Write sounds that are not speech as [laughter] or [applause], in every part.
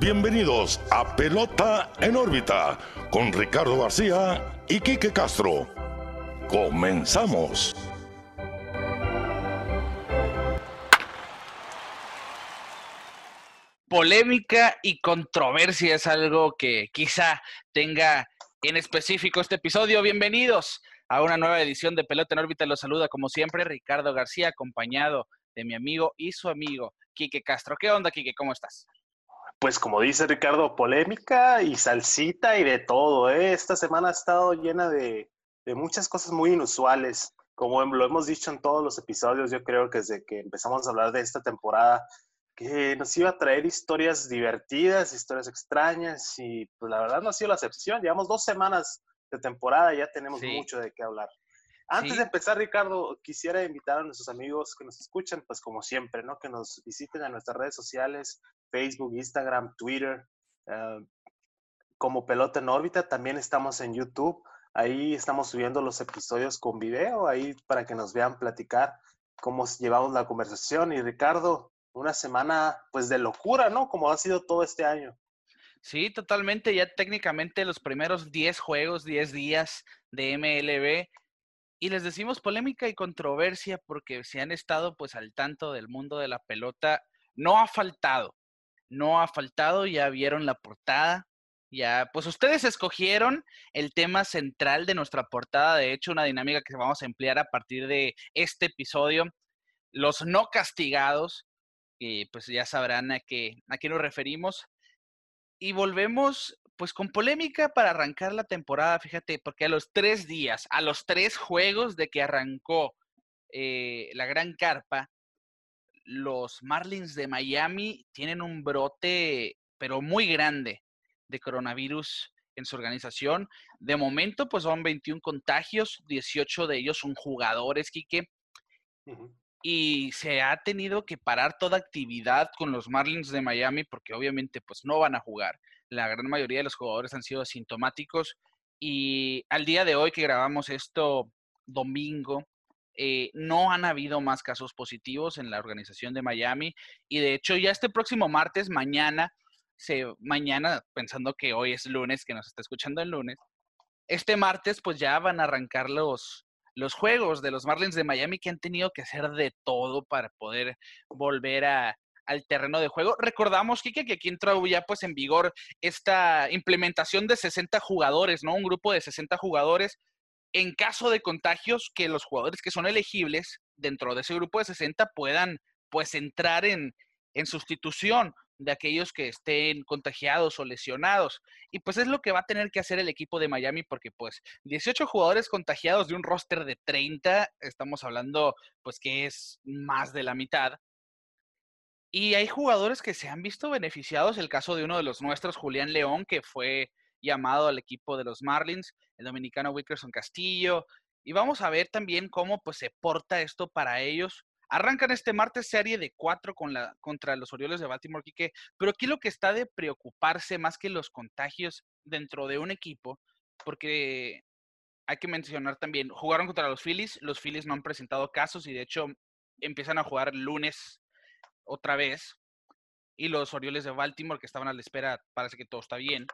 bienvenidos a Pelota en órbita con Ricardo García y Quique Castro. Comenzamos. Polémica y controversia es algo que quizá tenga en específico este episodio. Bienvenidos a una nueva edición de Pelota en órbita. Los saluda como siempre Ricardo García, acompañado de mi amigo y su amigo Quique Castro. ¿Qué onda, Quique? ¿Cómo estás? Pues como dice Ricardo, polémica y salsita y de todo. ¿eh? Esta semana ha estado llena de, muchas cosas muy inusuales. Como lo hemos dicho en todos los episodios, yo creo que desde que empezamos a hablar de esta temporada, que nos iba a traer historias divertidas, historias extrañas y pues la verdad no ha sido la excepción. Llevamos dos semanas de temporada y ya tenemos mucho de qué hablar. Antes de empezar, Ricardo, quisiera invitar a nuestros amigos que nos escuchan, pues como siempre, ¿no? Que nos visiten a nuestras redes sociales, Facebook, Instagram, Twitter, eh, como Pelota en órbita. También estamos en YouTube. Ahí estamos subiendo los episodios con video, ahí para que nos vean platicar cómo llevamos la conversación. Y Ricardo, una semana pues de locura, ¿no? Como ha sido todo este año. Sí, totalmente. Ya técnicamente los primeros 10 juegos, 10 días de MLB y les decimos polémica y controversia porque si han estado pues al tanto del mundo de la pelota, no ha faltado, no ha faltado, ya vieron la portada, ya, pues ustedes escogieron el tema central de nuestra portada, de hecho una dinámica que vamos a emplear a partir de este episodio, los no castigados, y pues ya sabrán a qué, a qué nos referimos. Y volvemos pues con polémica para arrancar la temporada, fíjate, porque a los tres días, a los tres juegos de que arrancó eh, la gran carpa, los Marlins de Miami tienen un brote, pero muy grande, de coronavirus en su organización. De momento, pues son 21 contagios, 18 de ellos son jugadores, Quique. Y se ha tenido que parar toda actividad con los Marlins de Miami porque obviamente pues no van a jugar la gran mayoría de los jugadores han sido asintomáticos y al día de hoy que grabamos esto domingo, eh, no han habido más casos positivos en la organización de Miami y de hecho ya este próximo martes, mañana, se, mañana, pensando que hoy es lunes, que nos está escuchando el lunes, este martes pues ya van a arrancar los, los juegos de los Marlins de Miami que han tenido que hacer de todo para poder volver a, al terreno de juego. Recordamos, Kike, que aquí entró ya pues en vigor esta implementación de 60 jugadores, ¿no? Un grupo de 60 jugadores. En caso de contagios, que los jugadores que son elegibles dentro de ese grupo de 60 puedan pues entrar en, en sustitución de aquellos que estén contagiados o lesionados. Y pues es lo que va a tener que hacer el equipo de Miami porque pues 18 jugadores contagiados de un roster de 30, estamos hablando pues que es más de la mitad. Y hay jugadores que se han visto beneficiados, el caso de uno de los nuestros, Julián León, que fue llamado al equipo de los Marlins, el dominicano Wickerson Castillo, y vamos a ver también cómo pues se porta esto para ellos. Arrancan este martes serie de cuatro con la, contra los Orioles de Baltimore, Quique, pero aquí lo que está de preocuparse más que los contagios dentro de un equipo, porque hay que mencionar también, jugaron contra los Phillies, los Phillies no han presentado casos y de hecho empiezan a jugar lunes otra vez. Y los Orioles de Baltimore, que estaban a la espera, parece que todo está bien.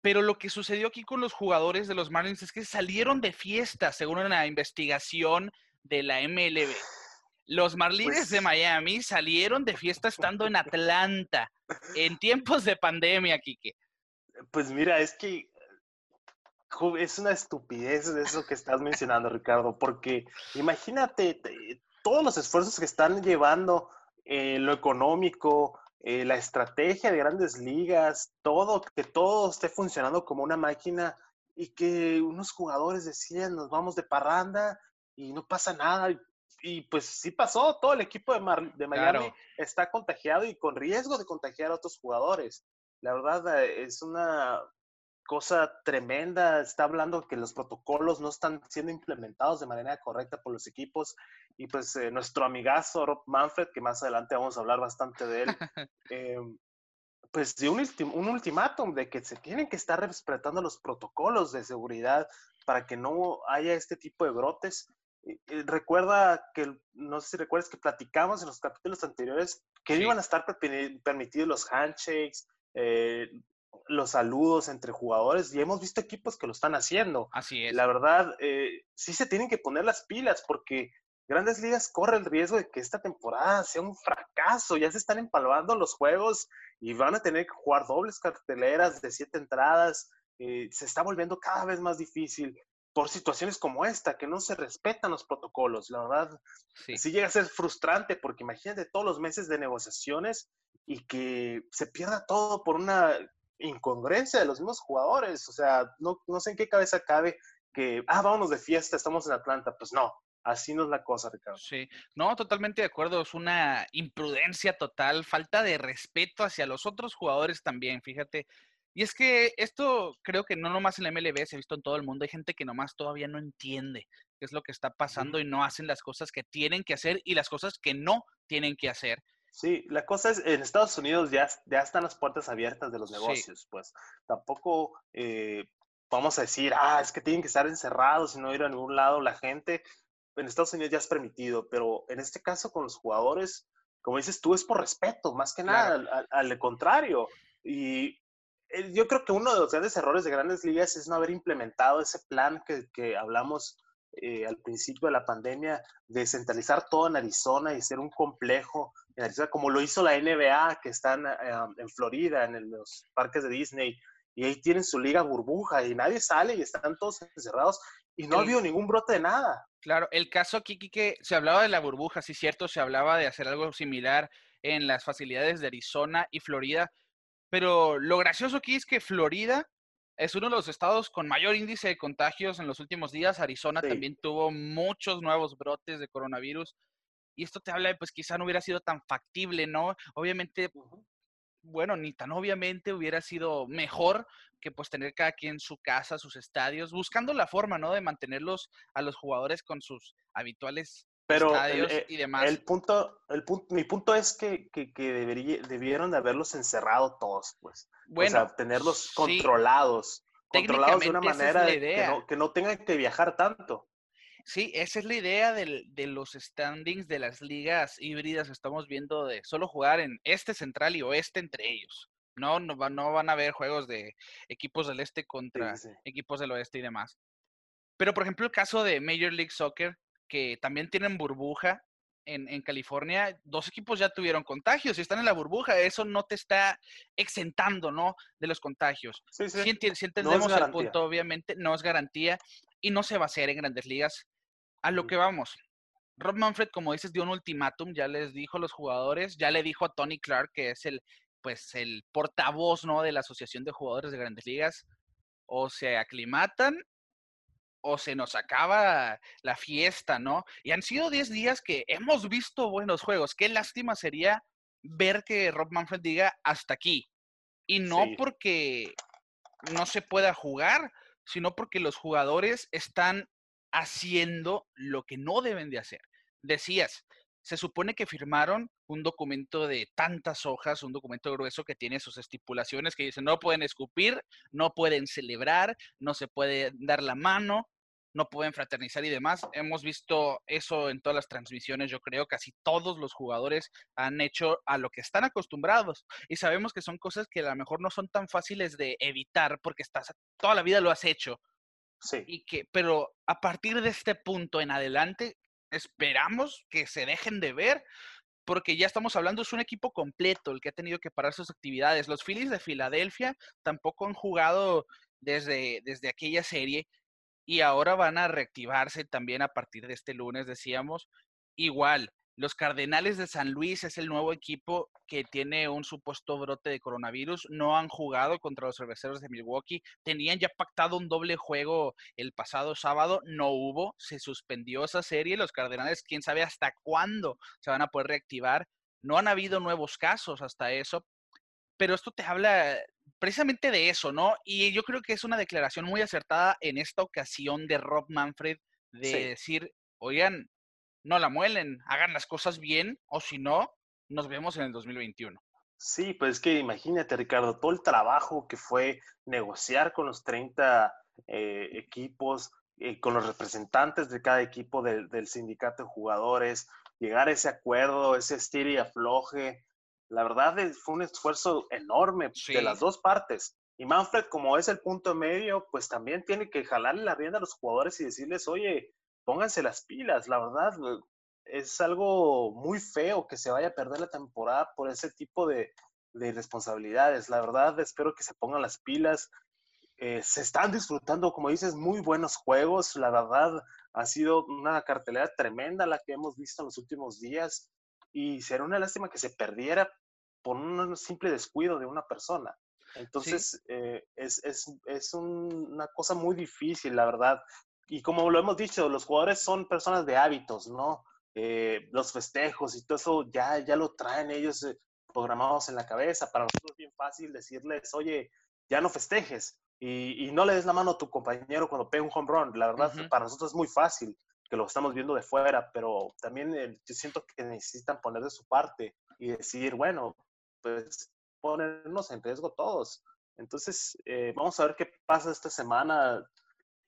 Pero lo que sucedió aquí con los jugadores de los Marlins es que salieron de fiesta, según una investigación de la MLB. Los Marlins de pues Miami salieron de fiesta estando en Atlanta, en tiempos de pandemia, Kike. Pues mira, es que es una estupidez eso que estás mencionando, Ricardo, porque imagínate, todos los esfuerzos que están llevando, eh, lo económico, eh, la estrategia de grandes ligas, todo, que todo esté funcionando como una máquina y que unos jugadores decían, nos vamos de parranda y no pasa nada. Y, pues sí pasó, todo el equipo de, de Miami está contagiado y con riesgo de contagiar a otros jugadores. La verdad eh, es una cosa tremenda. Está hablando que los protocolos no están siendo implementados de manera correcta por los equipos. Y pues eh, nuestro amigazo Rob Manfred, que más adelante vamos a hablar bastante de él, [laughs] eh, pues dio un, un ultimátum de que se tienen que estar respetando los protocolos de seguridad para que no haya este tipo de brotes. recuerda que, no sé si recuerdas que platicamos en los capítulos anteriores que iban a estar permitidos los handshakes, eh, los saludos entre jugadores y hemos visto equipos que lo están haciendo. Así es. La verdad, eh, sí se tienen que poner las pilas porque Grandes Ligas corre el riesgo de que esta temporada sea un fracaso. Ya se están empalmando los juegos y van a tener que jugar dobles carteleras de siete entradas. Eh, se está volviendo cada vez más difícil por situaciones como esta, que no se respetan los protocolos. La verdad, sí. sí. llega a ser frustrante porque imagínate todos los meses de negociaciones y que se pierda todo por una incongruencia de los mismos jugadores. O sea, no, no sé en qué cabeza cabe que, ah, vámonos de fiesta, estamos en Atlanta. Pues no, Así no es la cosa, Ricardo. Sí, no, totalmente de acuerdo. Es una imprudencia total, falta de respeto hacia los otros jugadores también, fíjate. Y es que esto creo que no nomás en la MLB, se ha visto en todo el mundo. Hay gente que nomás todavía no entiende qué es lo que está pasando y no hacen las cosas que tienen que hacer y las cosas que no tienen que hacer. Sí, la cosa es, en Estados Unidos ya, ya están las puertas abiertas de los negocios, pues tampoco eh, vamos a decir, ah, es que tienen que estar encerrados y no ir a ningún lado la gente en Estados Unidos ya es permitido, pero en este caso con los jugadores, como dices tú, es por respeto, más que nada, al, contrario. Y eh, yo creo que uno de los grandes errores de grandes ligas es no haber implementado ese plan que, que hablamos eh, al principio de la pandemia, de centralizar todo en Arizona y ser un complejo como lo hizo la NBA, que está en, en Florida, en los parques de Disney, y ahí tienen su liga burbuja y nadie sale y están todos encerrados y no ha habido ningún brote de nada. Claro, el caso aquí que se hablaba de la burbuja, sí cierto, se hablaba de hacer algo similar en las facilidades de Arizona y Florida, pero lo gracioso aquí es que Florida es uno de los estados con mayor índice de contagios en los últimos días. Arizona también tuvo muchos nuevos brotes de coronavirus. Y esto te habla de, pues quizá no hubiera sido tan factible, ¿no? Obviamente, bueno, ni tan obviamente hubiera sido mejor que pues tener cada quien su casa, sus estadios, buscando la forma, ¿no? De mantenerlos a los jugadores con sus habituales estadios eh, y demás. El punto, el punto, mi punto es que, que, que debieron de haberlos encerrado todos, pues. Bueno, o sea, tenerlos controlados. Controlados de una manera que, no, que no tengan que viajar tanto. Sí, esa es la idea del, de los standings de las ligas híbridas que estamos viendo de solo jugar en este central y oeste entre ellos. No, no, no van a haber juegos de equipos del este contra equipos del oeste y demás. Pero, por ejemplo, el caso de Major League Soccer, que también tienen burbuja en, en, California, dos equipos ya tuvieron contagios y están en la burbuja. Eso no te está exentando, ¿no? De los contagios. Sí, sí. Si, entendemos el punto, obviamente, no es garantía y no se va a hacer en grandes ligas. A lo que vamos. Rob Manfred, como dices, dio un ultimátum, ya les dijo a los jugadores, ya le dijo a Tony Clark, que es el pues el portavoz, ¿no? De la Asociación de Jugadores de Grandes Ligas, o se aclimatan o se nos acaba la fiesta, ¿no? Y han sido 10 días que hemos visto buenos juegos. Qué lástima sería ver que Rob Manfred diga hasta aquí. Y no porque no se pueda jugar, sino porque los jugadores están haciendo lo que no deben de hacer. Decías, se supone que firmaron un documento de tantas hojas, un documento grueso que tiene sus estipulaciones que dicen no pueden escupir, no pueden celebrar, no se puede dar la mano, no pueden fraternizar y demás. Hemos visto eso en todas las transmisiones, yo creo, casi todos los jugadores han hecho a lo que están acostumbrados y sabemos que son cosas que a lo mejor no son tan fáciles de evitar porque estás toda la vida lo has hecho. Sí. Y que, pero a partir de este punto en adelante, esperamos que se dejen de ver, porque ya estamos hablando, es un equipo completo el que ha tenido que parar sus actividades. Los Phillies de Filadelfia tampoco han jugado desde, desde aquella serie y ahora van a reactivarse también a partir de este lunes, decíamos. Igual, los Cardenales de San Luis es el nuevo equipo que tiene un supuesto brote de coronavirus. No han jugado contra los cerveceros de Milwaukee. Tenían ya pactado un doble juego el pasado sábado. No hubo. Se suspendió esa serie. Los Cardenales, quién sabe hasta cuándo se van a poder reactivar. No han habido nuevos casos hasta eso. Pero esto te habla precisamente de eso, ¿no? Y yo creo que es una declaración muy acertada en esta ocasión de Rob Manfred de decir, oigan, no la muelen, hagan las cosas bien o si no, nos vemos en el 2021. Sí, pues es que imagínate, Ricardo, todo el trabajo que fue negociar con los 30 eh, equipos, eh, con los representantes de cada equipo del sindicato de jugadores, llegar a ese acuerdo, ese estilo y afloje. La verdad fue un esfuerzo enorme de las dos partes. Y Manfred, como es el punto medio, pues también tiene que jalarle la rienda a los jugadores y decirles, oye, pónganse las pilas. La verdad, es algo muy feo que se vaya a perder la temporada por ese tipo de, de irresponsabilidades. La verdad, espero que se pongan las pilas. Eh, se están disfrutando, como dices, muy buenos juegos. La verdad, ha sido una cartelera tremenda la que hemos visto en los últimos días y será una lástima que se perdiera por un simple descuido de una persona. Entonces, eh, es, es, es una cosa muy difícil, la verdad. Y como lo hemos dicho, los jugadores son personas de hábitos, ¿no? Eh, los festejos y todo eso ya, ya lo traen ellos programados en la cabeza. Para nosotros es bien fácil decirles, oye, ya no festejes y, no le des la mano a tu compañero cuando pega un home run. La verdad, para nosotros es muy fácil que lo estamos viendo de fuera, pero también eh, yo siento que necesitan poner de su parte y decir, bueno, pues ponernos en riesgo todos. Entonces, eh, vamos a ver qué pasa esta semana.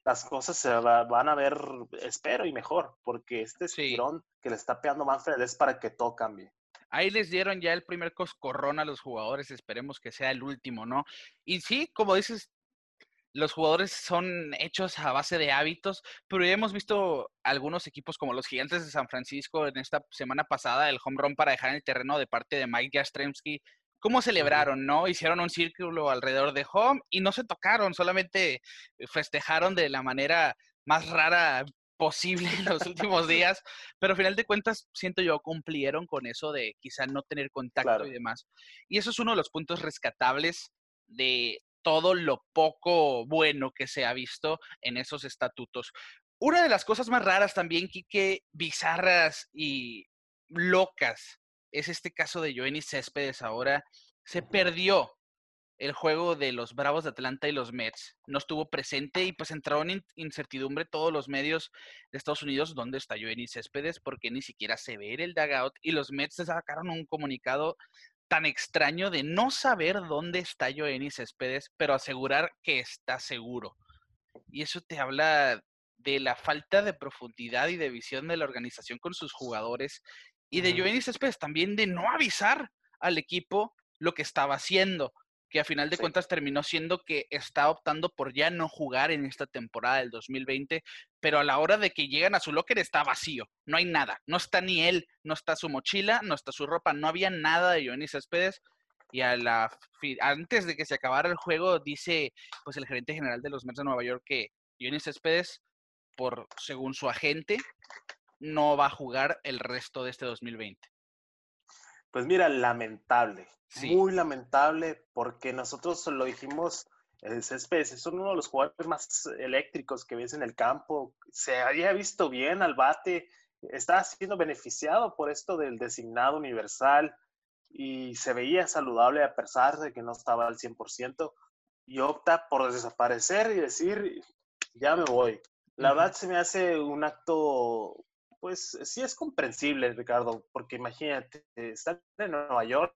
Las cosas se van a ver, espero, y mejor, porque este estirón que le está pegando Manfred es para que todo cambie. Ahí les dieron ya el primer coscorrón a los jugadores, esperemos que sea el último, ¿no? Y sí, como dices, los jugadores son hechos a base de hábitos, pero ya hemos visto algunos equipos como los Gigantes de San Francisco en esta semana pasada, el home run para dejar en el terreno de parte de Mike Jastrzemski, cómo celebraron, ¿no? Hicieron un círculo alrededor de home y no se tocaron, solamente festejaron de la manera más rara posible en los últimos [laughs] días, pero al final de cuentas siento yo cumplieron con eso de quizá no tener contacto y demás. Y eso es uno de los puntos rescatables de todo lo poco bueno que se ha visto en esos estatutos. Una de las cosas más raras también, Quique, bizarras y locas, es este caso de Joenny Céspedes ahora. Se perdió el juego de los Bravos de Atlanta y los Mets. No estuvo presente y pues entraron en incertidumbre todos los medios de Estados Unidos dónde está Joenny Céspedes porque ni siquiera se ve el dugout y los Mets sacaron un comunicado tan extraño de no saber dónde está Joenny Céspedes, pero asegurar que está seguro. Y eso te habla de la falta de profundidad y de visión de la organización con sus jugadores y de Joenny Céspedes también de no avisar al equipo lo que estaba haciendo que a final de cuentas terminó siendo que está optando por ya no jugar en esta temporada del 2020, pero a la hora de que llegan a su locker está vacío, no hay nada, no está ni él, no está su mochila, no está su ropa, no había nada de Johnny Céspedes y a la antes de que se acabara el juego dice pues el gerente general de los Mets de Nueva York que Johnny Céspedes por según su agente no va a jugar el resto de este 2020. Pues mira, lamentable, muy lamentable, porque nosotros lo dijimos, el Céspedes es uno de los jugadores más eléctricos que ves en el campo, se había visto bien al bate, está siendo beneficiado por esto del designado universal y se veía saludable a pesar de que no estaba al 100% y opta por desaparecer y decir, ya me voy. La verdad se me hace un acto pues sí es comprensible, Ricardo, porque imagínate, estar en Nueva York,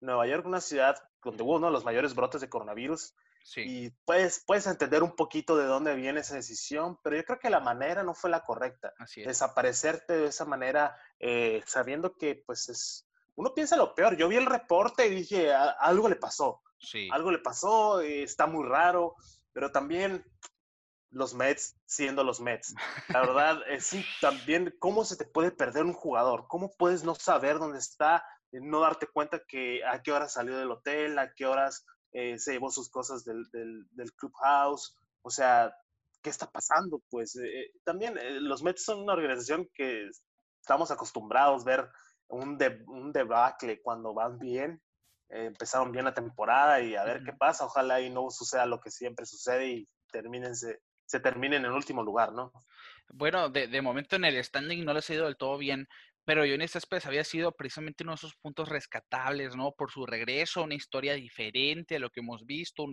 Nueva York, una ciudad donde hubo uno de los mayores brotes de coronavirus, y puedes, puedes entender un poquito de dónde viene esa decisión, pero yo creo que la manera no fue la correcta. Desaparecerte de esa manera, eh, sabiendo que, pues, es, uno piensa lo peor. Yo vi el reporte y dije, algo le pasó. Sí. Algo le pasó, eh, está muy raro, pero también los Mets siendo los Mets. La [laughs] verdad, es sí, también cómo se te puede perder un jugador, cómo puedes no saber dónde está, eh, no darte cuenta que a qué horas salió del hotel, a qué horas eh, se llevó sus cosas del, del, clubhouse, o sea, ¿qué está pasando? Pues eh, también los Mets son una organización que estamos acostumbrados a ver un, un debacle cuando van bien, empezaron bien la temporada y a ver qué pasa, ojalá y no suceda lo que siempre sucede y termínense se termine en el último lugar, ¿no? Bueno, de, momento en el standing no les ha ido del todo bien, pero Johnny Céspedes había sido precisamente uno de esos puntos rescatables, ¿no? Por su regreso, una historia diferente a lo que hemos visto,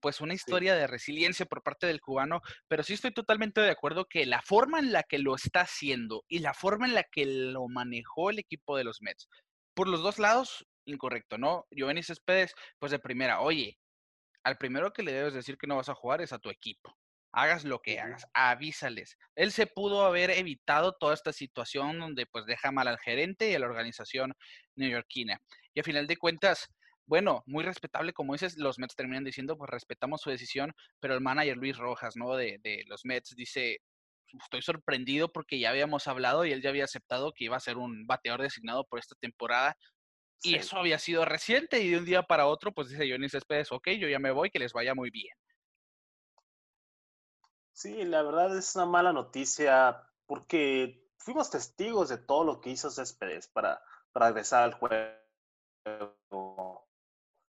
pues una historia de resiliencia por parte del cubano, pero sí estoy totalmente de acuerdo que la forma en la que lo está haciendo y la forma en la que lo manejó el equipo de los Mets, por los dos lados, incorrecto, ¿no? Giovanni Céspedes, pues de primera, oye, al primero que le debes decir que no vas a jugar es a tu equipo hagas lo que hagas, avísales. Él se pudo haber evitado toda esta situación donde pues deja mal al gerente y a la organización neoyorquina. Y a final de cuentas, bueno, muy respetable, como dices, los Mets terminan diciendo, pues respetamos su decisión, pero el manager Luis Rojas, ¿no? De, de los Mets dice, estoy sorprendido porque ya habíamos hablado y él ya había aceptado que iba a ser un bateador designado por esta temporada. Y eso había sido reciente y de un día para otro, pues dice Johnny Céspedes, ok, yo ya me voy, que les vaya muy bien. Sí, la verdad es una mala noticia porque fuimos testigos de todo lo que hizo Céspedes para, para regresar al juego.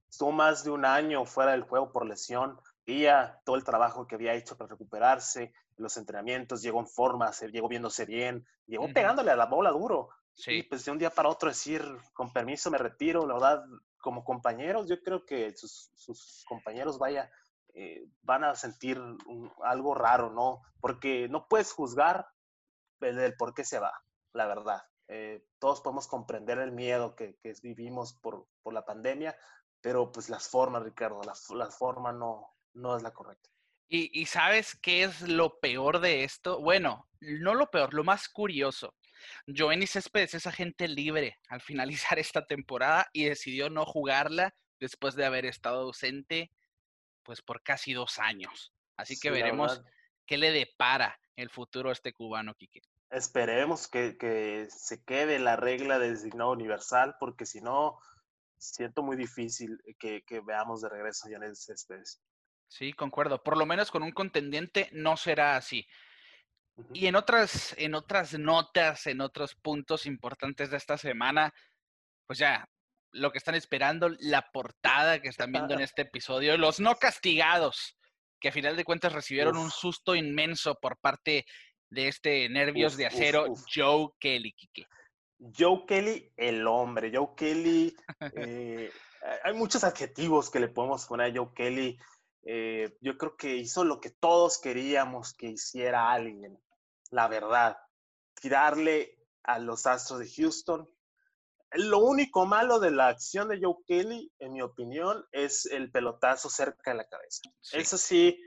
Estuvo más de un año fuera del juego por lesión, ya todo el trabajo que había hecho para recuperarse, los entrenamientos, llegó en forma, se, llegó viéndose bien, llegó pegándole a la bola duro. Sí. Y pues de un día para otro decir, con permiso me retiro, la verdad, como compañeros, yo creo que sus, sus compañeros, vaya, eh, van a sentir algo raro, ¿no? Porque no puedes juzgar el, por qué se va, la verdad. Eh, todos podemos comprender el miedo que, que vivimos por, por, la pandemia, pero pues las formas, Ricardo, la, la forma no, no es la correcta. Y, y, sabes qué es lo peor de esto? Bueno, no lo peor, lo más curioso. Joenny Céspedes es agente libre al [laughs] finalizar esta temporada y decidió no jugarla después de haber estado ausente pues por casi dos años. Así que veremos qué le depara el futuro a este cubano, Quique. Esperemos que, que, se quede la regla de designado universal, porque si no, siento muy difícil que, que veamos de regreso a Janet Céspedes. Sí, concuerdo. Por lo menos con un contendiente no será así. Y en otras, en otras notas, en otros puntos importantes de esta semana, pues ya, lo que están esperando, la portada que están viendo en este episodio, los no castigados, que a final de cuentas recibieron un susto inmenso por parte de este nervios de acero, Joe Kelly, Kike. Joe Kelly, el hombre. Joe Kelly, eh, hay muchos adjetivos que le podemos poner a Joe Kelly. Eh, yo creo que hizo lo que todos queríamos que hiciera alguien, la verdad. Tirarle a los Astros de Houston, lo único malo de la acción de Joe Kelly, en mi opinión, es el pelotazo cerca de la cabeza. Eso sí,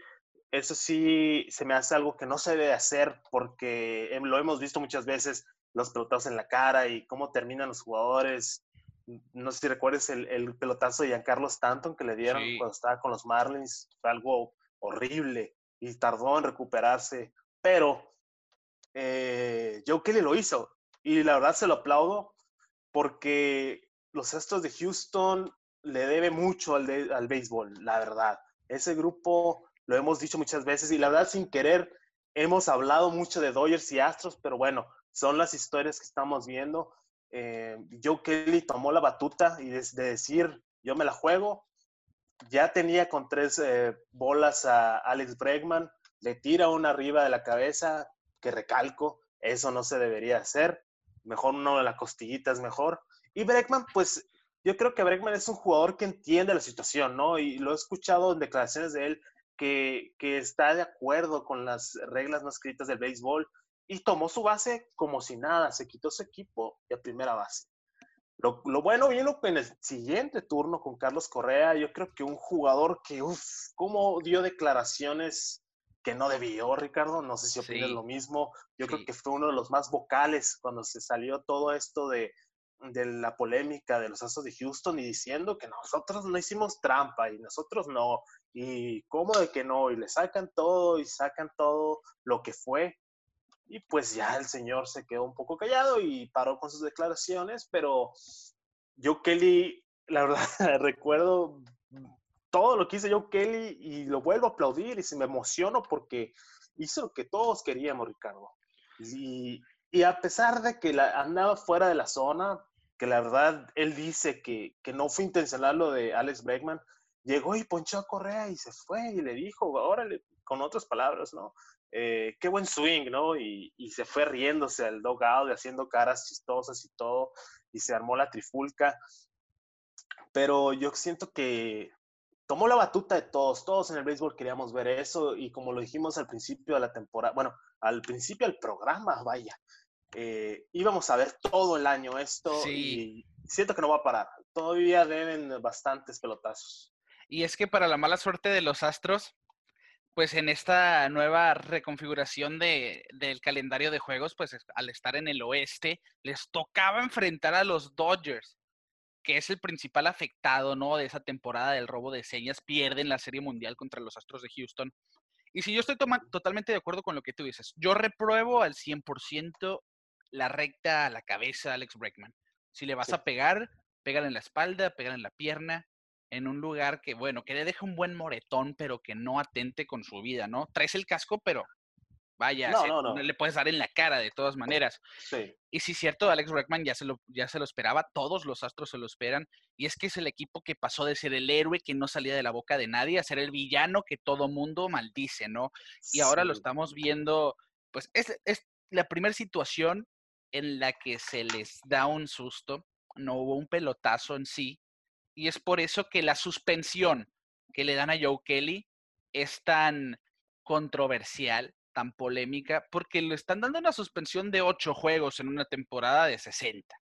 eso sí se me hace algo que no se debe hacer porque lo hemos visto muchas veces, los pelotazos en la cara y cómo terminan los jugadores. No sé si recuerdes el, pelotazo de Giancarlo Stanton que le dieron cuando estaba con los Marlins. Fue algo horrible y tardó en recuperarse. Pero eh, Joe Kelly lo hizo y la verdad se lo aplaudo porque los Astros de Houston le debe mucho al, al béisbol, la verdad. Ese grupo lo hemos dicho muchas veces y la verdad sin querer hemos hablado mucho de Dodgers y Astros, pero bueno, son las historias que estamos viendo. Eh, Joe Kelly tomó la batuta y de, decir, yo me la juego. Ya tenía con tres eh, bolas a Alex Bregman, le tira una arriba de la cabeza, que recalco, eso no se debería hacer mejor uno de la costillita es mejor. Y Breckman, pues yo creo que Breckman es un jugador que entiende la situación, ¿no? Y lo he escuchado en declaraciones de él que, que está de acuerdo con las reglas no escritas del béisbol y tomó su base como si nada, se quitó su equipo y a primera base. Lo, lo, bueno vino en el siguiente turno con Carlos Correa. Yo creo que un jugador que, uff, cómo dio declaraciones que no debió, Ricardo. No sé si opinas lo mismo. Yo creo que fue uno de los más vocales cuando se salió todo esto de, de la polémica de los Astros de Houston y diciendo que nosotros no hicimos trampa y nosotros no. Y cómo de que no. Y le sacan todo y sacan todo lo que fue. Y pues ya el señor se quedó un poco callado y paró con sus declaraciones, pero yo, Kelly, la verdad, [laughs] recuerdo todo lo que hizo Joe Kelly y lo vuelvo a aplaudir y se me emociono porque hizo lo que todos queríamos, Ricardo. Y, y a pesar de que andaba fuera de la zona, que la verdad él dice que, que no fue intencional lo de Alex Bregman, llegó y ponchó a Correa y se fue y le dijo, órale, con otras palabras, ¿no? Eh, qué buen swing, ¿no? Y, y, se fue riéndose al dogout y haciendo caras chistosas y todo, y se armó la trifulca. Pero yo siento que tomó la batuta de todos, todos en el béisbol queríamos ver eso y como lo dijimos al principio de la temporada, bueno, al principio del programa, vaya, eh, íbamos a ver todo el año esto y siento que no va a parar, todavía deben bastantes pelotazos. Y es que para la mala suerte de los Astros, pues en esta nueva reconfiguración de, del calendario de juegos, pues al estar en el oeste, les tocaba enfrentar a los Dodgers, que es el principal afectado, ¿no? De esa temporada del robo de señas, pierden la Serie Mundial contra los Astros de Houston. Y si yo estoy totalmente de acuerdo con lo que tú dices, yo repruebo al 100% la recta a la cabeza a Alex Breckman. Si le vas a pegar, pégale en la espalda, pégale en la pierna, en un lugar que, bueno, que le deje un buen moretón, pero que no atente con su vida, ¿no? Traes el casco, pero vaya, no, le puedes dar en la cara de todas maneras. Sí. Y sí, cierto, Alex Breckman ya se, lo, ya se lo esperaba, todos los astros se lo esperan, y es que es el equipo que pasó de ser el héroe que no salía de la boca de nadie a ser el villano que todo mundo maldice, ¿no? Y ahora lo estamos viendo, pues es, es la primera situación en la que se les da un susto, no hubo un pelotazo en sí, y es por eso que la suspensión que le dan a Joe Kelly es tan controversial, tan polémica, porque le están dando una suspensión de ocho juegos en una temporada de 60.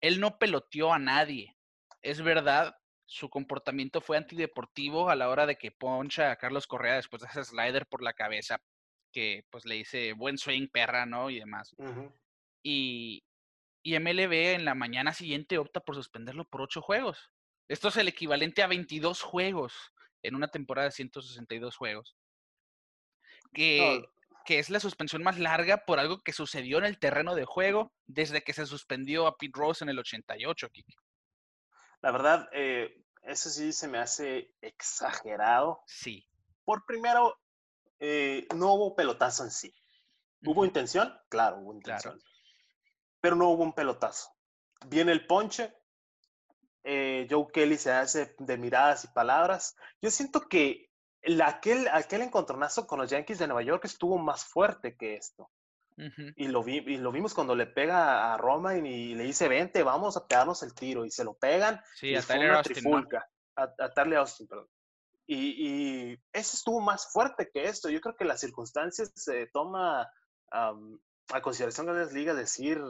Él no peloteó a nadie. Es verdad, su comportamiento fue antideportivo a la hora de que poncha a Carlos Correa después de ese slider por la cabeza, que pues le dice buen swing, perra, ¿no? Y demás. Y, y MLB en la mañana siguiente opta por suspenderlo por ocho juegos. Esto es el equivalente a 22 juegos en una temporada de 162 juegos. Que, que es la suspensión más larga por algo que sucedió en el terreno de juego desde que se suspendió a Pete Rose en el 88, Kiki. La verdad, eh, eso sí se me hace exagerado. Sí. Por primero, eh, no hubo pelotazo en sí. ¿Hubo intención? Claro, hubo intención pero no hubo un pelotazo. Viene el ponche, eh, Joe Kelly se hace de miradas y palabras. Yo siento que aquel, aquel encontronazo con los Yankees de Nueva York estuvo más fuerte que esto. y, lo vi, y lo vimos cuando le pega a Roma y, le dice, vente, vamos a pegarnos el tiro. Y se lo pegan. Sí, a Tyler Austin. A, Austin, perdón. Y, eso estuvo más fuerte que esto. Yo creo que las circunstancias se toma a consideración de las ligas decir,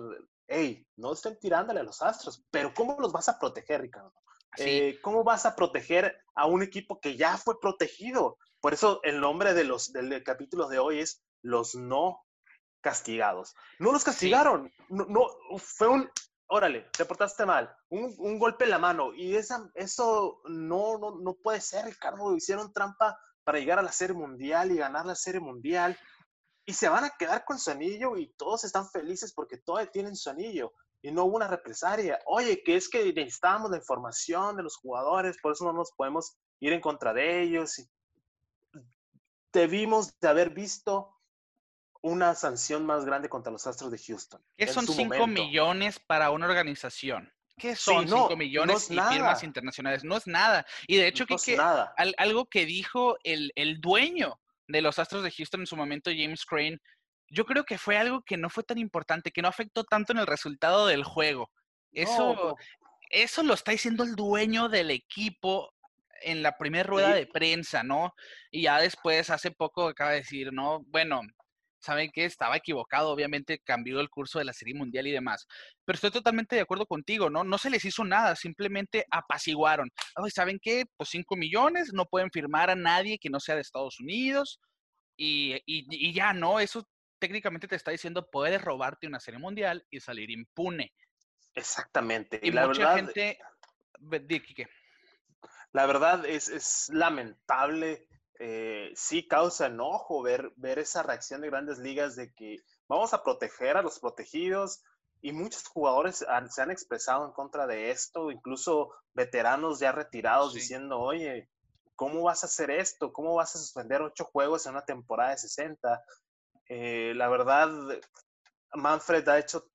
hey, no estén tirándole a los Astros, pero ¿cómo los vas a proteger, Ricardo? Eh, ¿Cómo vas a proteger a un equipo que ya fue protegido? Por eso el nombre de los, del capítulo de hoy es los no castigados. No los castigaron, no, no, fue un, órale, te portaste mal, un, un, golpe en la mano. Y esa, eso no, no, no puede ser, Ricardo. Hicieron trampa para llegar a la Serie Mundial y ganar la Serie Mundial y se van a quedar con su anillo y todos están felices porque todos tienen su anillo y no hubo una represalia. Oye, que es que necesitamos la información de los jugadores, por eso no nos podemos ir en contra de ellos. Debimos de haber visto una sanción más grande contra los Astros de Houston. ¿Qué son 5 millones para una organización? ¿Qué son 5 millones y firmas internacionales? No es nada. Y de hecho, que, algo que dijo el, el dueño de los Astros de Houston en su momento, James Crane, yo creo que fue algo que no fue tan importante, que no afectó tanto en el resultado del juego. Eso, eso lo está diciendo el dueño del equipo en la primera rueda de prensa, ¿no? Y ya después, hace poco, acaba de decir, ¿no? Bueno, saben que estaba equivocado, obviamente cambió el curso de la Serie Mundial y demás. Pero estoy totalmente de acuerdo contigo, ¿no? No se les hizo nada, simplemente apaciguaron. ¿saben qué? Pues 5 millones, no pueden firmar a nadie que no sea de Estados Unidos y, y, ya, ¿no? Eso técnicamente te está diciendo, puedes robarte una Serie Mundial y salir impune. Exactamente. Y, la mucha gente... La verdad es, es lamentable eh, sí causa enojo ver, ver esa reacción de grandes ligas de que vamos a proteger a los protegidos y muchos jugadores se han expresado en contra de esto, incluso veteranos ya retirados diciendo, oye, ¿cómo vas a hacer esto? ¿Cómo vas a suspender ocho juegos en una temporada de 60? Eh, la verdad, Manfred ha hecho,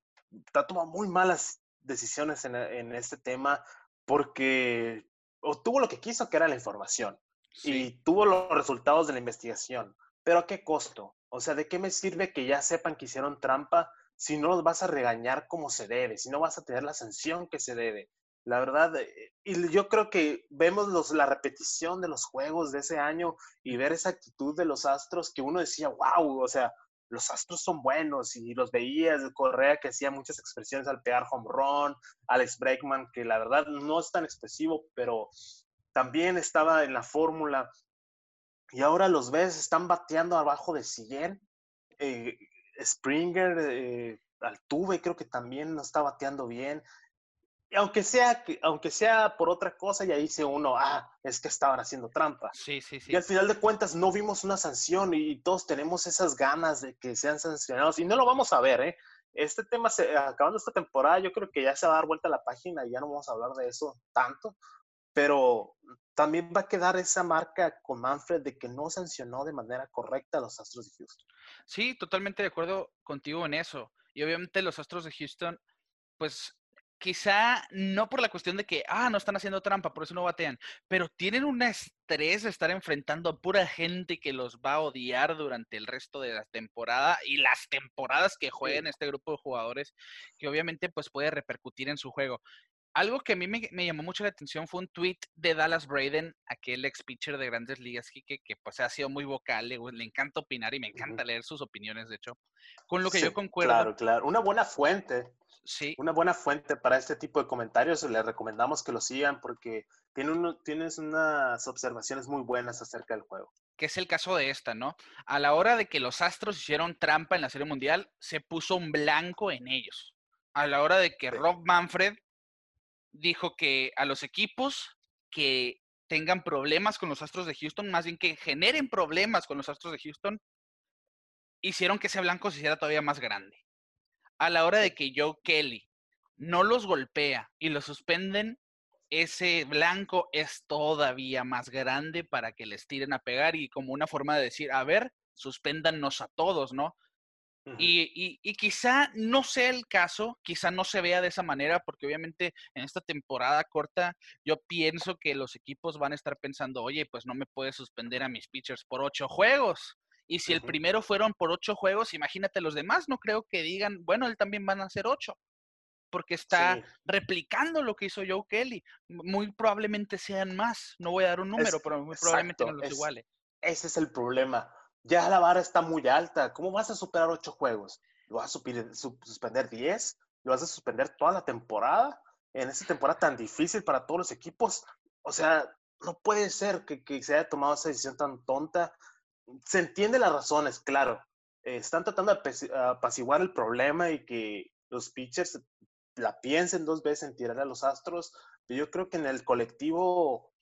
ha tomado muy malas decisiones en, en este tema porque obtuvo lo que quiso, que era la información y tuvo los resultados de la investigación. Pero ¿a qué costo? O sea, ¿de qué me sirve que ya sepan que hicieron trampa si no los vas a regañar como se debe, si no vas a tener la sanción que se debe? La verdad, eh, y yo creo que vemos los, la repetición de los juegos de ese año y ver esa actitud de los Astros que uno decía, wow, o sea, los Astros son buenos y los veías, Correa que hacía muchas expresiones al pegar home run, Alex Breckman que la verdad no es tan expresivo, pero también estaba en la fórmula. y ahora los ves, están bateando abajo de 100. Eh, Springer, eh, Altuve creo que también no está bateando bien. Aunque sea, aunque sea por otra cosa, ya dice uno, ah, es que estaban haciendo trampa. Sí, sí, sí. Y al final de cuentas no vimos una sanción y todos tenemos esas ganas de que sean sancionados y no lo vamos a ver, ¿eh? Este tema, se, acabando esta temporada, yo creo que ya se va a dar vuelta a la página y ya no vamos a hablar de eso tanto, pero también va a quedar esa marca con Manfred de que no sancionó de manera correcta a los Astros de Houston. Sí, totalmente de acuerdo contigo en eso. Y obviamente los Astros de Houston, pues quizá no por la cuestión de que, ah, no están haciendo trampa, por eso no batean, pero tienen un estrés de estar enfrentando a pura gente que los va a odiar durante el resto de la temporada y las temporadas que jueguen este grupo de jugadores, que obviamente pues puede repercutir en su juego. Algo que a mí me, llamó mucho la atención fue un tweet de Dallas Braden, aquel ex pitcher de grandes ligas, que, que pues ha sido muy vocal, le, encanta opinar y me encanta leer sus opiniones, de hecho, con lo que yo concuerdo. Claro, claro, una buena fuente. Sí. Una buena fuente para este tipo de comentarios, le recomendamos que lo sigan porque tiene uno, tienes unas observaciones muy buenas acerca del juego. Que es el caso de esta, ¿no? A la hora de que los Astros hicieron trampa en la Serie Mundial, se puso un blanco en ellos. A la hora de que Rob Manfred dijo que a los equipos que tengan problemas con los Astros de Houston, más bien que generen problemas con los Astros de Houston, hicieron que ese blanco se hiciera todavía más grande. A la hora de que Joe Kelly no los golpea y los suspenden, ese blanco es todavía más grande para que les tiren a pegar y como una forma de decir, a ver, suspéndannos a todos, ¿no? Y, y, quizá no sea el caso, quizá no se vea de esa manera, porque obviamente en esta temporada corta yo pienso que los equipos van a estar pensando, oye, pues no me puedes suspender a mis pitchers por ocho juegos. Y si el primero fueron por ocho juegos, imagínate los demás, no creo que digan, bueno, él también van a hacer ocho, porque está replicando lo que hizo Joe Kelly. Muy probablemente sean más, no voy a dar un número, pero muy probablemente no los iguale. Ese es el problema ya la vara está muy alta. ¿Cómo vas a superar ocho juegos? ¿Lo vas a suspender diez? ¿Lo vas a suspender toda la temporada? En esta temporada tan difícil para todos los equipos. O sea, no puede ser que, se haya tomado esa decisión tan tonta. Se entiende las razones, claro. están tratando de apaciguar el problema y que los pitchers la piensen dos veces en tirar a los astros. Pero yo creo que en el colectivo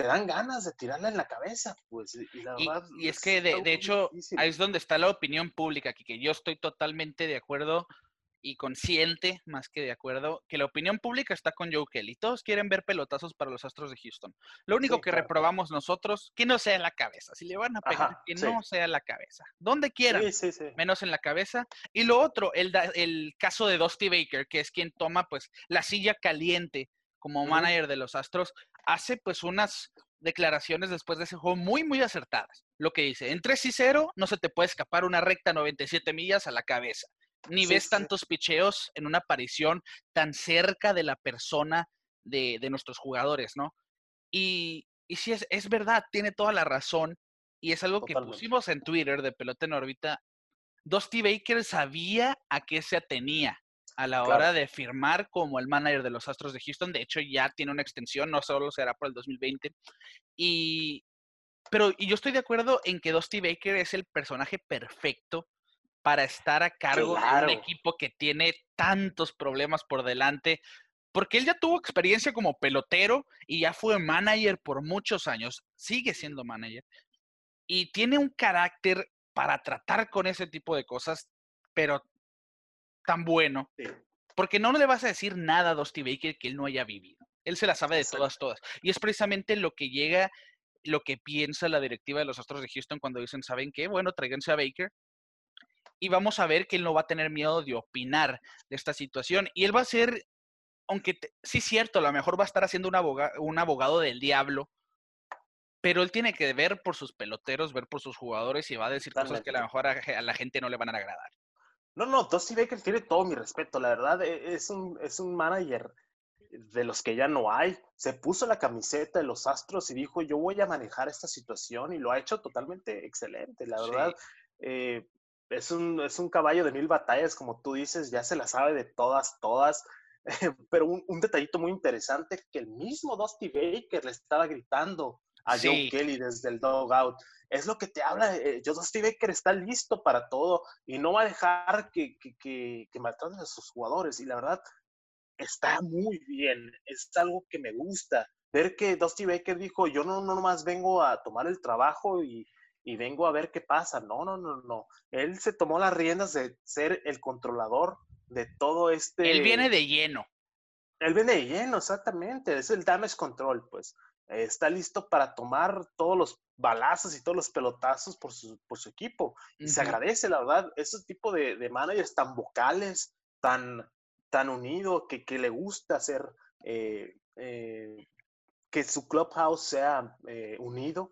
te dan ganas de tirarla en la cabeza, pues. Y, es que, de, hecho, ahí es donde está la opinión pública, que, que yo estoy totalmente de acuerdo y consciente, más que de acuerdo, que la opinión pública está con Joe Kelly. Todos quieren ver pelotazos para los Astros de Houston. Lo único que reprobamos nosotros, que no sea en la cabeza. Si le van a pegar, que no sea en la cabeza. Donde quieran, menos en la cabeza. Y lo otro, el, el caso de Dusty Baker, que es quien toma pues la silla caliente como manager de los Astros, hace pues unas declaraciones después de ese juego muy, muy acertadas. Lo que dice, en 3 y 0 no se te puede escapar una recta 97 millas a la cabeza. Ni ves tantos picheos en una aparición tan cerca de la persona de, nuestros jugadores, ¿no? Y, y sí, es, es verdad, tiene toda la razón. Y es algo que pusimos en Twitter de Pelota en órbita. Dusty Baker sabía a qué se atenía a la hora de firmar como el manager de los Astros de Houston. De hecho, ya tiene una extensión, no solo será por el 2020. Y, pero y yo estoy de acuerdo en que Dusty Baker es el personaje perfecto para estar a cargo de un equipo que tiene tantos problemas por delante, porque él ya tuvo experiencia como pelotero y ya fue manager por muchos años, sigue siendo manager, y tiene un carácter para tratar con ese tipo de cosas, pero tan bueno. Porque no le vas a decir nada a Dusty Baker que él no haya vivido. Él se la sabe de todas, todas. Y es precisamente lo que llega, lo que piensa la directiva de los Astros de Houston cuando dicen, ¿saben qué? Bueno, tráiganse a Baker. Y vamos a ver que él no va a tener miedo de opinar de esta situación. Y él va a ser, aunque sí es cierto, a lo mejor va a estar haciendo un, abogado, un abogado del diablo, pero él tiene que ver por sus peloteros, ver por sus jugadores y va a decir cosas que a lo mejor a la gente no le van a agradar. No, no, Dusty Baker tiene todo mi respeto, la verdad, e, es un, es un manager de los que ya no hay. Se puso la camiseta de los Astros y dijo, yo voy a manejar esta situación y lo ha hecho totalmente excelente, la verdad. Eh, es, un, es un caballo de mil batallas, como tú dices, ya se la sabe de todas, todas. [laughs] pero un, un, detallito muy interesante, que el mismo Dusty Baker le estaba gritando a Joe Kelly desde el dugout. Es lo que te habla, eh, Dusty Baker está listo para todo y no va a dejar que, que, que, que maltraten a sus jugadores. Y la verdad, está muy bien. Es algo que me gusta. Ver que Dusty Baker dijo, yo no, no nomás vengo a tomar el trabajo y, y vengo a ver qué pasa. No, no, no, no. Él se tomó las riendas de ser el controlador de todo este... Él viene de lleno. Él viene de lleno, exactamente. Es el damage control, pues. Está listo para tomar todos los balazos y todos los pelotazos por su, por su equipo. Y se agradece, la verdad, ese tipo de, de, managers tan vocales, tan, tan unido, que, que le gusta hacer eh, eh, que su clubhouse sea eh, unido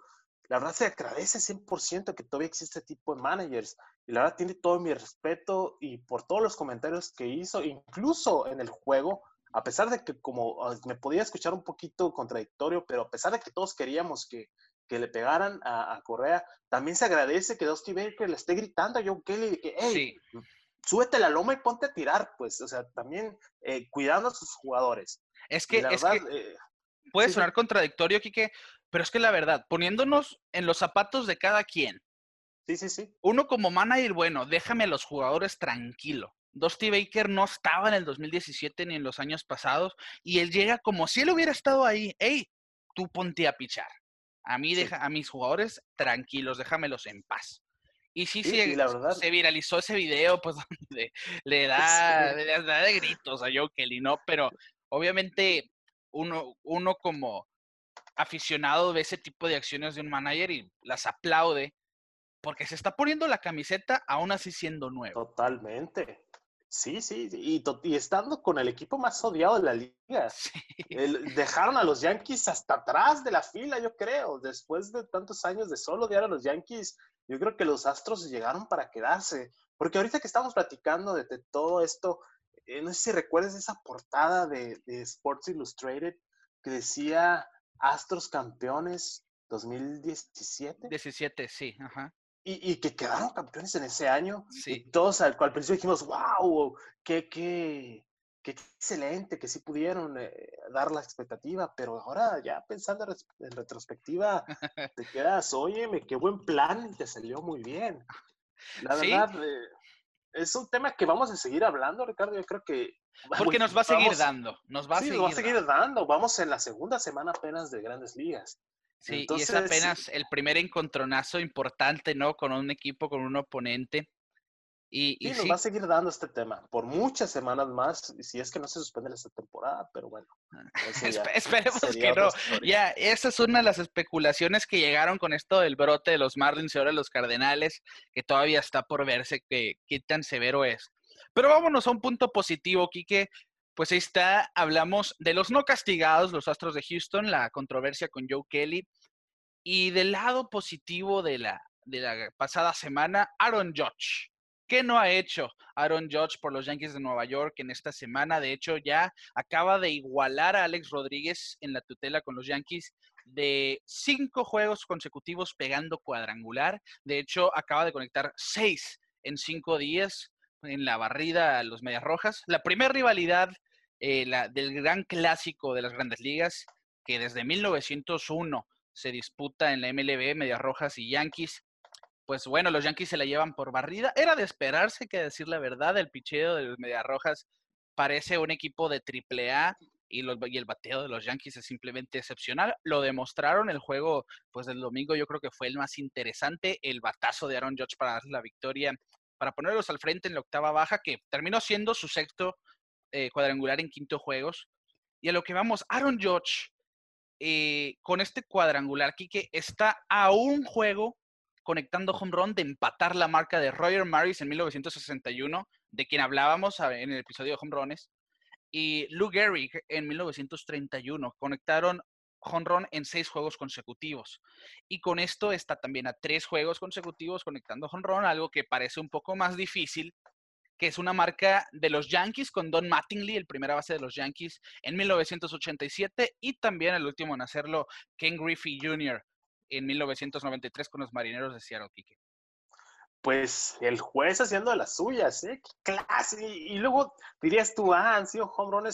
la verdad se agradece 100% que todavía existe este tipo de managers. Y la verdad tiene todo mi respeto y por todos los comentarios que hizo, incluso en el juego, a pesar de que como ah, me podía escuchar un poquito contradictorio, pero a pesar de que todos queríamos que, que le pegaran a, Correa, también se agradece que Dusty Baker le esté gritando a Joe Kelly que, hey, súbete la loma y ponte a tirar, pues, o sea, también eh, cuidando a sus jugadores. Es que, es que eh, puede sonar contradictorio, Kike, pero es que la verdad, poniéndonos en los zapatos de cada quien. Sí, sí, sí. Uno como manager, bueno, déjame a los jugadores tranquilo. Dusty Baker no estaba en el 2017 ni en los años pasados y él llega como si él hubiera estado ahí. Hey, tú ponte a pichar. A mí deja a mis jugadores tranquilos, déjamelos en paz. Y sí, sí, la verdad. se viralizó ese video, pues [laughs] donde [laughs] le da, le da de gritos a Joe Kelly, ¿no? Pero obviamente uno, uno como aficionado ve ese tipo de acciones de un manager y las aplaude porque se está poniendo la camiseta aún así siendo nuevo. Totalmente. Sí, sí, y, y estando con el equipo más odiado de la liga. dejaron a los Yankees hasta atrás de la fila, yo creo. Después de tantos años de solo odiar a los Yankees, yo creo que los Astros llegaron para quedarse. Porque ahorita que estamos platicando de, todo esto, eh, no sé si recuerdas esa portada de, de Sports Illustrated que decía Astros campeones 2017. 17, sí, ajá. Y, y, que quedaron campeones en ese año. Sí. Y todos al, al principio dijimos, wow, qué, qué, qué excelente, que sí pudieron eh, dar la expectativa, pero ahora ya pensando en retrospectiva, [laughs] te quedas, oye, qué buen plan te salió muy bien. La verdad, eh, es un tema que vamos a seguir hablando, Ricardo. Yo creo que porque nos va a seguir dando, nos va a, seguir, va a seguir dando. Vamos en la segunda semana apenas de Grandes Ligas. Sí, y es apenas el primer encontronazo importante, ¿no? Con un equipo, con un oponente. Y, sí, nos va a seguir dando este tema por muchas semanas más, si es que no se suspende esta temporada, pero bueno. [laughs] Esperemos que no. Ya, esa es una de las especulaciones que llegaron con esto del brote de los Marlins y ahora los Cardenales, que todavía está por verse que, qué tan severo es. Pero vámonos a un punto positivo, Quique. Pues ahí está, hablamos de los no castigados, los Astros de Houston, la controversia con Joe Kelly. Y del lado positivo de la, de la pasada semana, Aaron Judge. ¿Qué no ha hecho Aaron Judge por los Yankees de Nueva York en esta semana? De hecho, ya acaba de igualar a Alex Rodríguez en la tutela con los Yankees de cinco juegos consecutivos pegando cuadrangular. De hecho, acaba de conectar seis en cinco días en la barrida a los Medias Rojas. La primera rivalidad eh, la, del gran clásico de las grandes ligas, que desde 1901 se disputa en la MLB, Medias Rojas y Yankees. Pues bueno, los Yankees se la llevan por barrida. Era de esperarse que decir la verdad, el picheo de los Medias Rojas parece un equipo de triple A y, los, el bateo de los Yankees es simplemente excepcional. Lo demostraron el juego pues del domingo, yo creo que fue el más interesante, el batazo de Aaron Judge para dar la victoria para ponerlos al frente en la octava baja, que terminó siendo su sexto eh, cuadrangular en quinto juegos. Y a lo que vamos, Aaron Judge, eh, con este cuadrangular, Kike, está a un juego conectando home run de empatar la marca de Roger Maris en 1961, de quien hablábamos en el episodio de home y Lou Gehrig en 1931. Conectaron honrón en seis juegos consecutivos. Y con esto está también a tres juegos consecutivos conectando honrón, algo que parece un poco más difícil, que es una marca de los Yankees con Don Mattingly, el primera base de los Yankees en 1987, y también el último en hacerlo, Ken Griffey Jr. en 1993 con los Marineros de Seattle, Kike. Pues el juez haciendo las suyas, ¿eh? ¡Qué clase! Y, luego dirías tú, ah, han sido home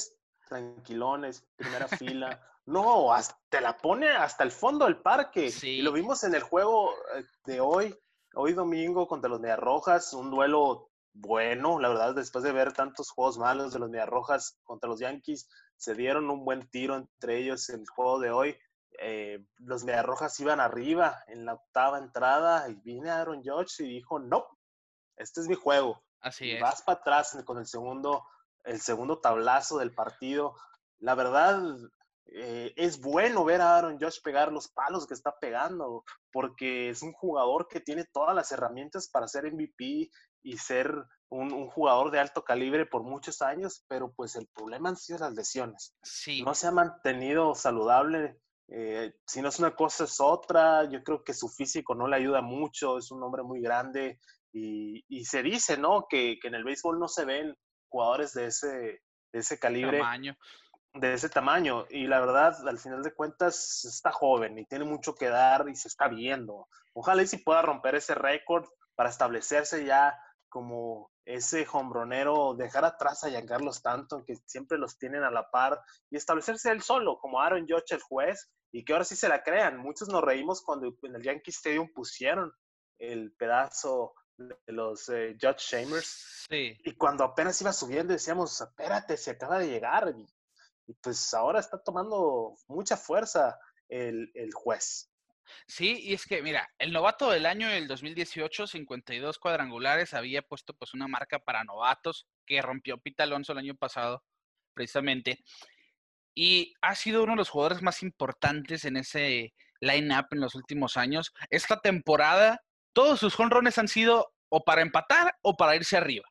tranquilones, primera fila [laughs] no, hasta, te la pone hasta el fondo del parque. Sí. Y lo vimos en el juego eh, de hoy, hoy domingo contra los Medias Rojas, un duelo bueno, la verdad, después de ver tantos juegos malos de los Medias Rojas contra los Yankees, se dieron un buen tiro entre ellos en el juego de hoy. Eh, los Medias Rojas iban arriba en la octava entrada y viene Aaron Judge y dijo, no, este es mi juego. Así Y es. vas para atrás con el segundo, el segundo tablazo del partido. La verdad, eh, es bueno ver a Aaron Josh pegar los palos que está pegando, porque es un jugador que tiene todas las herramientas para ser MVP y ser un, un jugador de alto calibre por muchos años, pero pues el problema han sido las lesiones. Sí. No se ha mantenido saludable. eh, si no es una cosa, es otra. Yo creo que su físico no le ayuda mucho. Es un hombre muy grande. Y, y se dice, ¿no? Que, que en el béisbol no se ven jugadores de ese, de ese calibre Tamaño. De ese tamaño. Y la verdad, al final de cuentas, está joven y tiene mucho que dar y se está viendo. Ojalá y si pueda romper ese récord para establecerse ya como ese hombronero, dejar atrás a Giancarlo Stanton, que siempre los tienen a la par, y establecerse él solo, como Aaron Judge, el juez, y que ahora sí se la crean. Muchos nos reímos cuando en el Yankee Stadium pusieron el pedazo de los eh, Judge Shamers, Sí. y cuando apenas iba subiendo decíamos, espérate, se acaba de llegar. Y, y pues ahora está tomando mucha fuerza el, el juez. Sí, y es que, mira, el novato del año del 2018, 52 cuadrangulares, había puesto pues una marca para novatos que rompió Pita Alonso el año pasado, precisamente. Y ha sido uno de los jugadores más importantes en ese line-up en los últimos años. Esta temporada, todos sus jonrones han sido o para empatar o para irse arriba.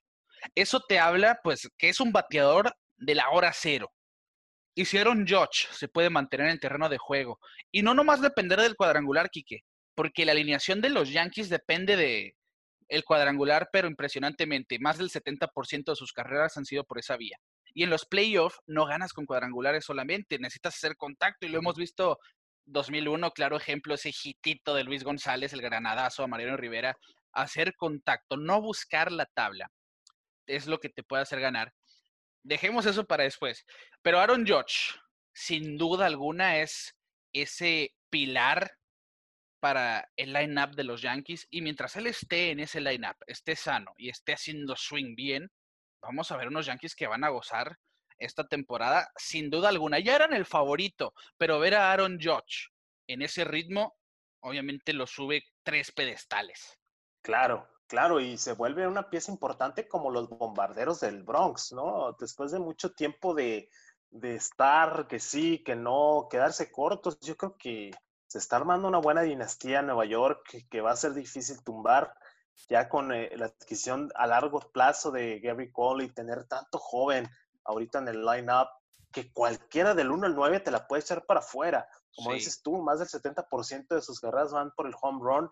Eso te habla, pues, que es un bateador de la hora cero. Aaron Judge se puede mantener en el terreno de juego y no nomás depender del cuadrangular, Quique, porque la alineación de los Yankees depende de el cuadrangular, pero impresionantemente, más del 70% de sus carreras han sido por esa vía. Y en los playoffs no ganas con cuadrangulares solamente, necesitas hacer contacto y lo hemos visto 2001, claro ejemplo, ese hitito de Luis González, el granadazo a Mariano Rivera, hacer contacto, no buscar la tabla, es lo que te puede hacer ganar. Dejemos eso para después. Pero Aaron Judge, sin duda alguna, es ese pilar para el line-up de los Yankees. Y mientras él esté en ese line-up, esté sano y esté haciendo swing bien, vamos a ver unos Yankees que van a gozar esta temporada, sin duda alguna. Ya eran el favorito, pero ver a Aaron Judge en ese ritmo, obviamente lo sube tres pedestales. Claro, claro, y se vuelve una pieza importante como los bombarderos del Bronx, ¿no? Después de mucho tiempo de, de estar, que sí, que no, quedarse cortos, yo creo que se está armando una buena dinastía en Nueva York que, que va a ser difícil tumbar ya con eh, la adquisición a largo plazo de Gary Cole y tener tanto joven ahorita en el line-up que cualquiera del 1 al 9 te la puede echar para afuera. Como Sí. dices tú, más del 70% de sus carreras van por el home run.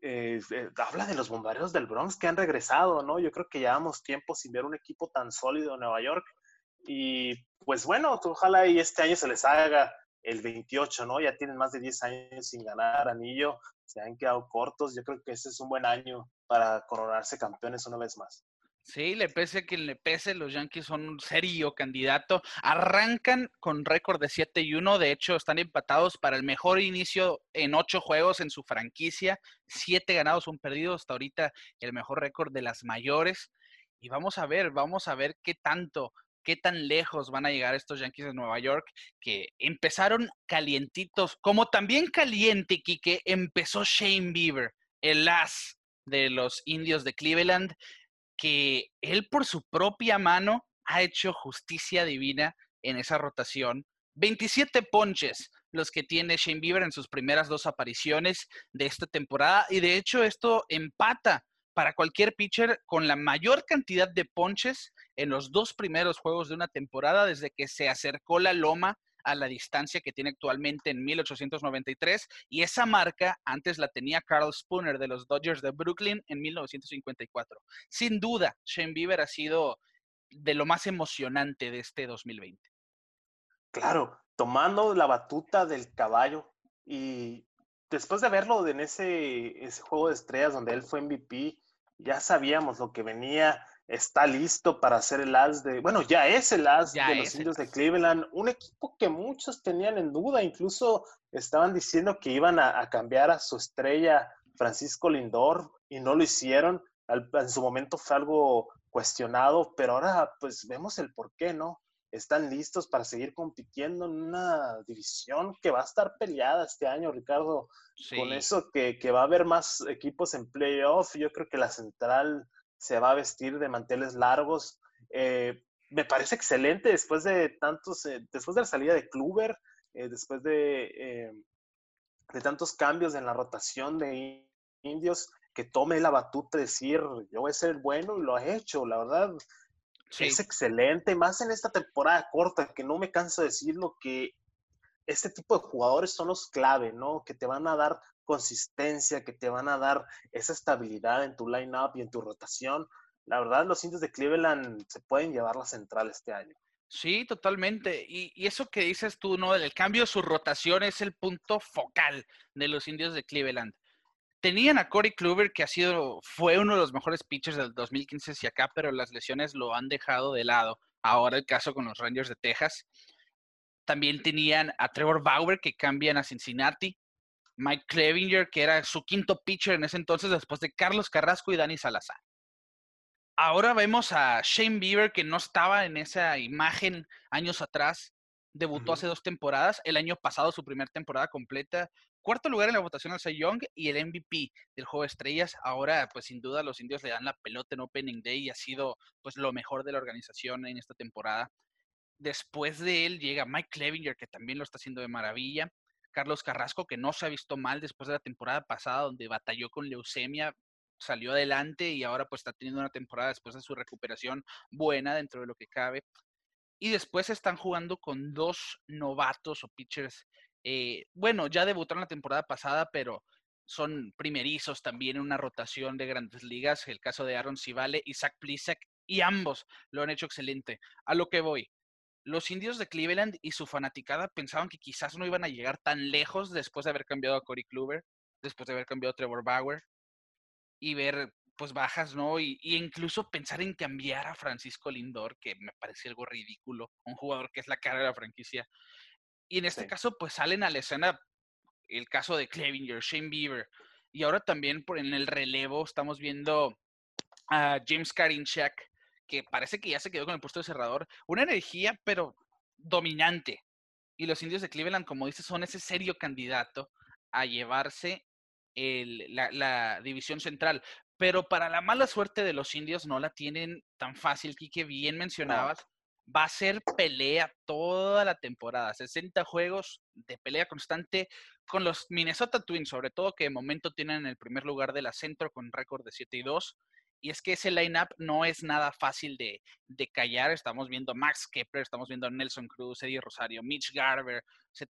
Eh, habla de los bombarderos del Bronx que han regresado, ¿no? Yo creo que llevamos tiempo sin ver un equipo tan sólido en Nueva York. Y pues bueno, ojalá y este año se les haga el 28, ¿no? Ya tienen más de 10 años sin ganar anillo, se han quedado cortos. Yo creo que ese es un buen año para coronarse campeones una vez más. Sí, le pese a quien le pese, los Yankees son un serio candidato. Arrancan con récord de 7 y 1. De hecho, están empatados para el mejor inicio en ocho juegos en su franquicia. Siete ganados, un perdido. Hasta ahorita el mejor récord de las mayores. Y vamos a ver, vamos a ver qué tanto, qué tan lejos van a llegar estos Yankees de Nueva York, que empezaron calientitos, como también caliente, Quique, empezó Shane Bieber, el as de los indios de Cleveland que él por su propia mano ha hecho justicia divina en esa rotación. 27 ponches los que tiene Shane Bieber en sus primeras dos apariciones de esta temporada y de hecho esto empata para cualquier pitcher con la mayor cantidad de ponches en los dos primeros juegos de una temporada desde que se acercó la loma a la distancia que tiene actualmente en 1893 y esa marca antes la tenía Carl Spooner de los Dodgers de Brooklyn en 1954. Sin duda, Shane Bieber ha sido de lo más emocionante de este 2020. Claro, tomando la batuta del caballo y después de verlo en ese, ese juego de estrellas donde él fue MVP, ya sabíamos lo que venía está listo para ser el as de, bueno, ya es el as de los indios de Cleveland, un equipo que muchos tenían en duda, incluso estaban diciendo que iban a, cambiar a su estrella Francisco Lindor y no lo hicieron. en su momento fue algo cuestionado, pero ahora pues vemos el por qué, ¿no? Están listos para seguir compitiendo en una división que va a estar peleada este año, Ricardo. Con eso que, que va a haber más equipos en playoff, yo creo que la central se va a vestir de manteles largos. Eh, me parece excelente después de tantos, eh, después de la salida de Kluber, eh, después de, de tantos cambios en la rotación de indios, que tome la batuta decir, yo voy a ser bueno y lo ha hecho, la verdad. Es excelente, más en esta temporada corta, que no me canso de decirlo, que este tipo de jugadores son los clave, ¿no? Que te van a dar consistencia, que te van a dar esa estabilidad en tu line-up y en tu rotación. La verdad, los indios de Cleveland se pueden llevar la central este año. Sí, totalmente. Y, eso que dices tú, ¿no? El cambio de su rotación es el punto focal de los indios de Cleveland. Tenían a Corey Kluber, que ha sido, fue uno de los mejores pitchers del 2015 hacia acá, pero las lesiones lo han dejado de lado. Ahora el caso con los Rangers de Texas. También tenían a Trevor Bauer, que cambian a Cincinnati. Mike Clevinger, que era su quinto pitcher en ese entonces, después de Carlos Carrasco y Dani Salazar. Ahora vemos a Shane Bieber, que no estaba en esa imagen años atrás. Debutó hace dos temporadas. El año pasado, su primera temporada completa. Cuarto lugar en la votación al Cy Young y el MVP del juego de estrellas. Ahora, pues sin duda, los indios le dan la pelota en Opening Day y ha sido pues lo mejor de la organización en esta temporada. Después de él llega Mike Clevinger, que también lo está haciendo de maravilla. Carlos Carrasco, que no se ha visto mal después de la temporada pasada, donde batalló con leucemia, salió adelante y ahora pues está teniendo una temporada después de su recuperación buena dentro de lo que cabe. Y después están jugando con dos novatos o pitchers. Eh, bueno, ya debutaron la temporada pasada, pero son primerizos también en una rotación de grandes ligas. El caso de Aaron Civale y Zach Plisak, y ambos lo han hecho excelente. A lo que voy, los indios de Cleveland y su fanaticada pensaban que quizás no iban a llegar tan lejos después de haber cambiado a Corey Kluber, después de haber cambiado a Trevor Bauer y ver pues bajas, ¿no? Y, incluso pensar en cambiar a Francisco Lindor, que me parece algo ridículo, un jugador que es la cara de la franquicia. Y en este caso, pues salen a la escena el caso de Clevinger, Shane Bieber, y ahora también por en el relevo estamos viendo a James Karinchak, que parece que ya se quedó con el puesto de cerrador, una energía pero dominante. Y los indios de Cleveland, como dices, son ese serio candidato a llevarse la, división central. Pero para la mala suerte de los indios no la tienen tan fácil, Kike, bien mencionabas. Va a ser pelea toda la temporada, 60 juegos de pelea constante con los Minnesota Twins, sobre todo que de momento tienen el primer lugar de la centro con récord de 7 y 2 y es que ese lineup no es nada fácil de, callar. Estamos viendo a Max Kepler, estamos viendo a Nelson Cruz, Eddie Rosario, Mitch Garber.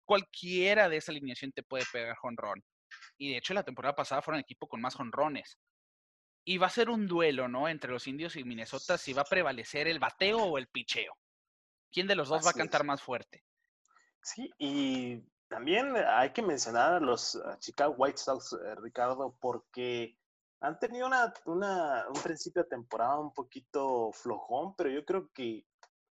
cualquiera de esa alineación te puede pegar jonrón. Y de hecho, la temporada pasada fueron el equipo con más jonrones. Y va a ser un duelo, ¿no? Entre los indios y Minnesota, si va a prevalecer el bateo o el picheo. ¿Quién de los dos va a cantar más fuerte? Sí, y también hay que mencionar a los Chicago White Sox, eh, Ricardo, porque han tenido una, un principio de temporada un poquito flojón, pero yo creo que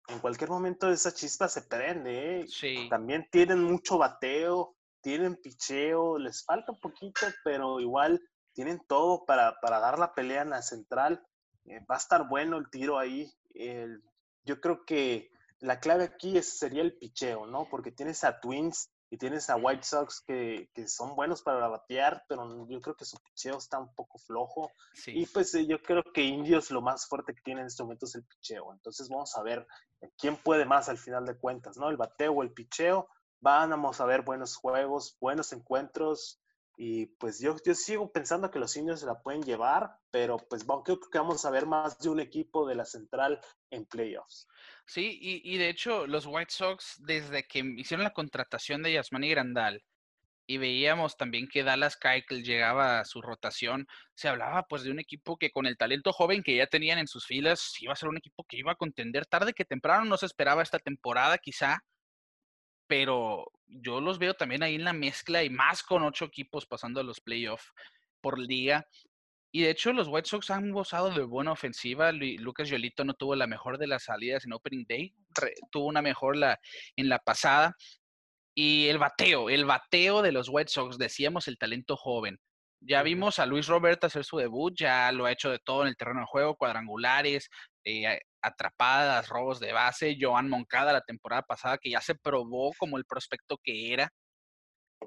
en cualquier momento esa chispa se prende. ¿eh? Sí. También tienen mucho bateo, tienen picheo, les falta un poquito, pero igual tienen todo para, dar la pelea en la central. Eh, va a estar bueno el tiro ahí. yo creo que la clave aquí sería el picheo, ¿no? Porque tienes a Twins y tienes a White Sox que, son buenos para batear, pero yo creo que su picheo está un poco flojo. Y pues eh, yo creo que Indios lo más fuerte que tiene en este momento es el picheo. Entonces vamos a ver quién puede más al final de cuentas, ¿no? El bateo o el picheo. Vamos a ver buenos juegos, buenos encuentros. Y pues yo, yo sigo pensando que los indios se la pueden llevar, pero pues creo que vamos a ver más de un equipo de la central en playoffs. Sí, y, de hecho los White Sox, desde que hicieron la contratación de Yasmani Grandal, y veíamos también que Dallas Keuchel llegaba a su rotación, se hablaba pues de un equipo que con el talento joven que ya tenían en sus filas, iba a ser un equipo que iba a contender tarde que temprano, no se esperaba esta temporada quizá, pero yo los veo también ahí en la mezcla y más con ocho equipos pasando a los playoffs por liga. Y de hecho, los White Sox han gozado de buena ofensiva. Lucas Yolito no tuvo la mejor de las salidas en Opening Day, tuvo una mejor la, en la pasada. Y el bateo, el bateo de los White Sox, decíamos el talento joven. Ya vimos a Luis Roberto hacer su debut, ya lo ha hecho de todo en el terreno de juego, cuadrangulares, eh, atrapadas, robos de base. Joan Moncada la temporada pasada, que ya se probó como el prospecto que era.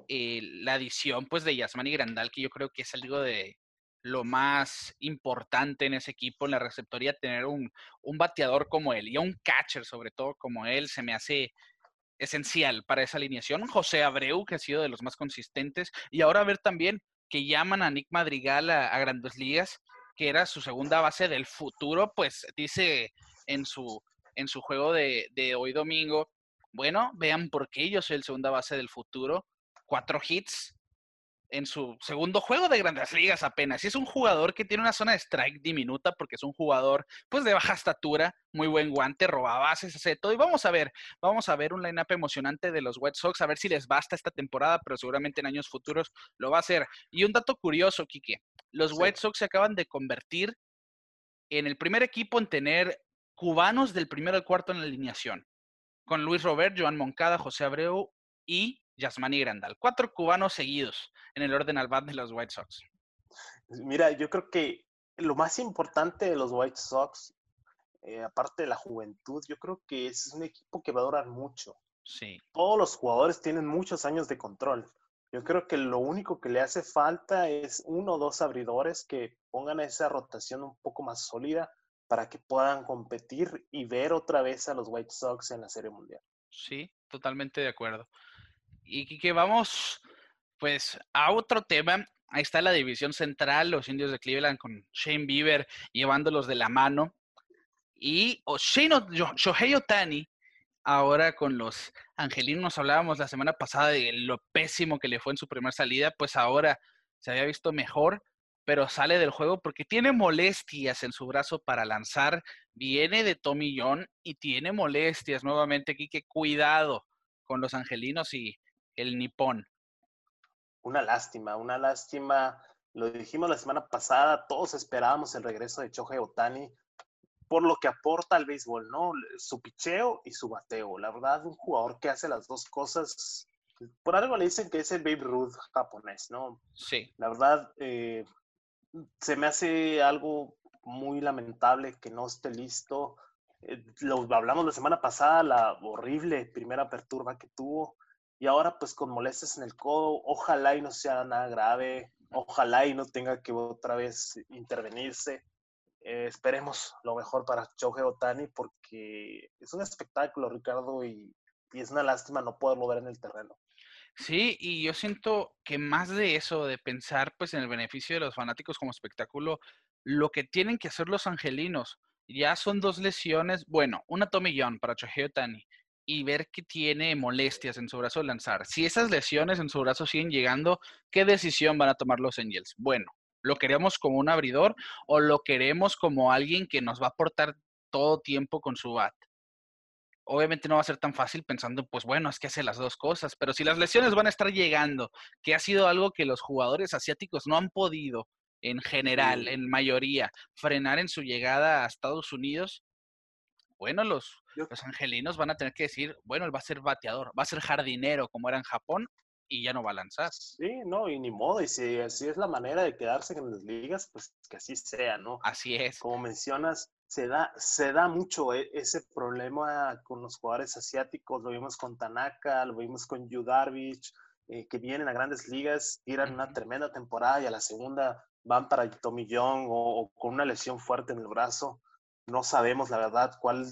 Eh, la adición pues de Yasmani Grandal, que yo creo que es algo de, lo más importante en ese equipo, en la receptoría, tener un, bateador como él y un catcher sobre todo como él, se me hace esencial para esa alineación. José Abreu, que ha sido de los más consistentes, y ahora ver también que llaman a Nick Madrigal a, Grandes Ligas, que era su segunda base del futuro, pues dice en su, en su juego de, de hoy domingo, bueno, vean por qué yo soy el segunda base del futuro, cuatro hits, en su segundo juego de Grandes Ligas apenas. Y es un jugador que tiene una zona de strike diminuta porque es un jugador pues de baja estatura, muy buen guante, roba bases, hace todo. Y vamos a ver, vamos a ver un lineup emocionante de los White Sox, a ver si les basta esta temporada, pero seguramente en años futuros lo va a hacer. Y un dato curioso, Quique, los White Sox se acaban de convertir en el primer equipo en tener cubanos del primero al cuarto en la alineación, con Luis Robert, Joan Moncada, José Abreu y Yasmani Grandal. Cuatro cubanos seguidos en el orden al bat de los White Sox. Mira, yo creo que lo más importante de los White Sox, eh, aparte de la juventud, yo creo que es un equipo que va a durar mucho. Sí. Todos los jugadores tienen muchos años de control. Yo creo que lo único que le hace falta es uno o dos abridores que pongan esa rotación un poco más sólida para que puedan competir y ver otra vez a los White Sox en la Serie Mundial. Sí, totalmente de acuerdo. Y que vamos pues a otro tema. Ahí está la división central, los indios de Cleveland con Shane Bieber llevándolos de la mano. Y Shohei Otani, ahora con los angelinos, hablábamos la semana pasada de lo pésimo que le fue en su primera salida, pues ahora se había visto mejor, pero sale del juego porque tiene molestias en su brazo para lanzar, viene de Tommy John y tiene molestias nuevamente aquí, que cuidado con los angelinos y el nipón. Una lástima, una lástima. Lo dijimos la semana pasada, todos esperábamos el regreso de Choje Otani por lo que aporta al béisbol, ¿no? Su picheo y su bateo. La verdad, un jugador que hace las dos cosas, por algo le dicen que es el Babe Ruth japonés, ¿no? Sí. La verdad, eh, se me hace algo muy lamentable que no esté listo. Eh, lo hablamos la semana pasada, la horrible primera apertura que tuvo y ahora pues con molestias en el codo, ojalá y no sea nada grave, ojalá y no tenga que otra vez intervenirse. Eh, esperemos lo mejor para Choje Otani porque es un espectáculo, Ricardo, y, y, es una lástima no poderlo ver en el terreno. Sí, y yo siento que más de eso, de pensar pues en el beneficio de los fanáticos como espectáculo, lo que tienen que hacer los angelinos, ya son dos lesiones, bueno, una tomillón para Choje Otani y ver que tiene molestias en su brazo de lanzar. Si esas lesiones en su brazo siguen llegando, ¿qué decisión van a tomar los Angels? Bueno, ¿lo queremos como un abridor o lo queremos como alguien que nos va a aportar todo tiempo con su bat? Obviamente no va a ser tan fácil pensando, pues bueno, es que hace las dos cosas, pero si las lesiones van a estar llegando, que ha sido algo que los jugadores asiáticos no han podido en general, en mayoría, frenar en su llegada a Estados Unidos, bueno, los, los angelinos van a tener que decir, bueno, él va a ser bateador, va a ser jardinero como era en Japón y ya no va a lanzar. Sí, no, y ni modo, y si así es la manera de quedarse en las ligas, pues que así sea, ¿no? Así es. Como mencionas, se da, se da mucho e, ese problema con los jugadores asiáticos, lo vimos con Tanaka, lo vimos con Yu Darvish, eh, que vienen a grandes ligas, tiran una tremenda temporada y a la segunda van para Tommy Young o con una lesión fuerte en el brazo. No sabemos la verdad cuál,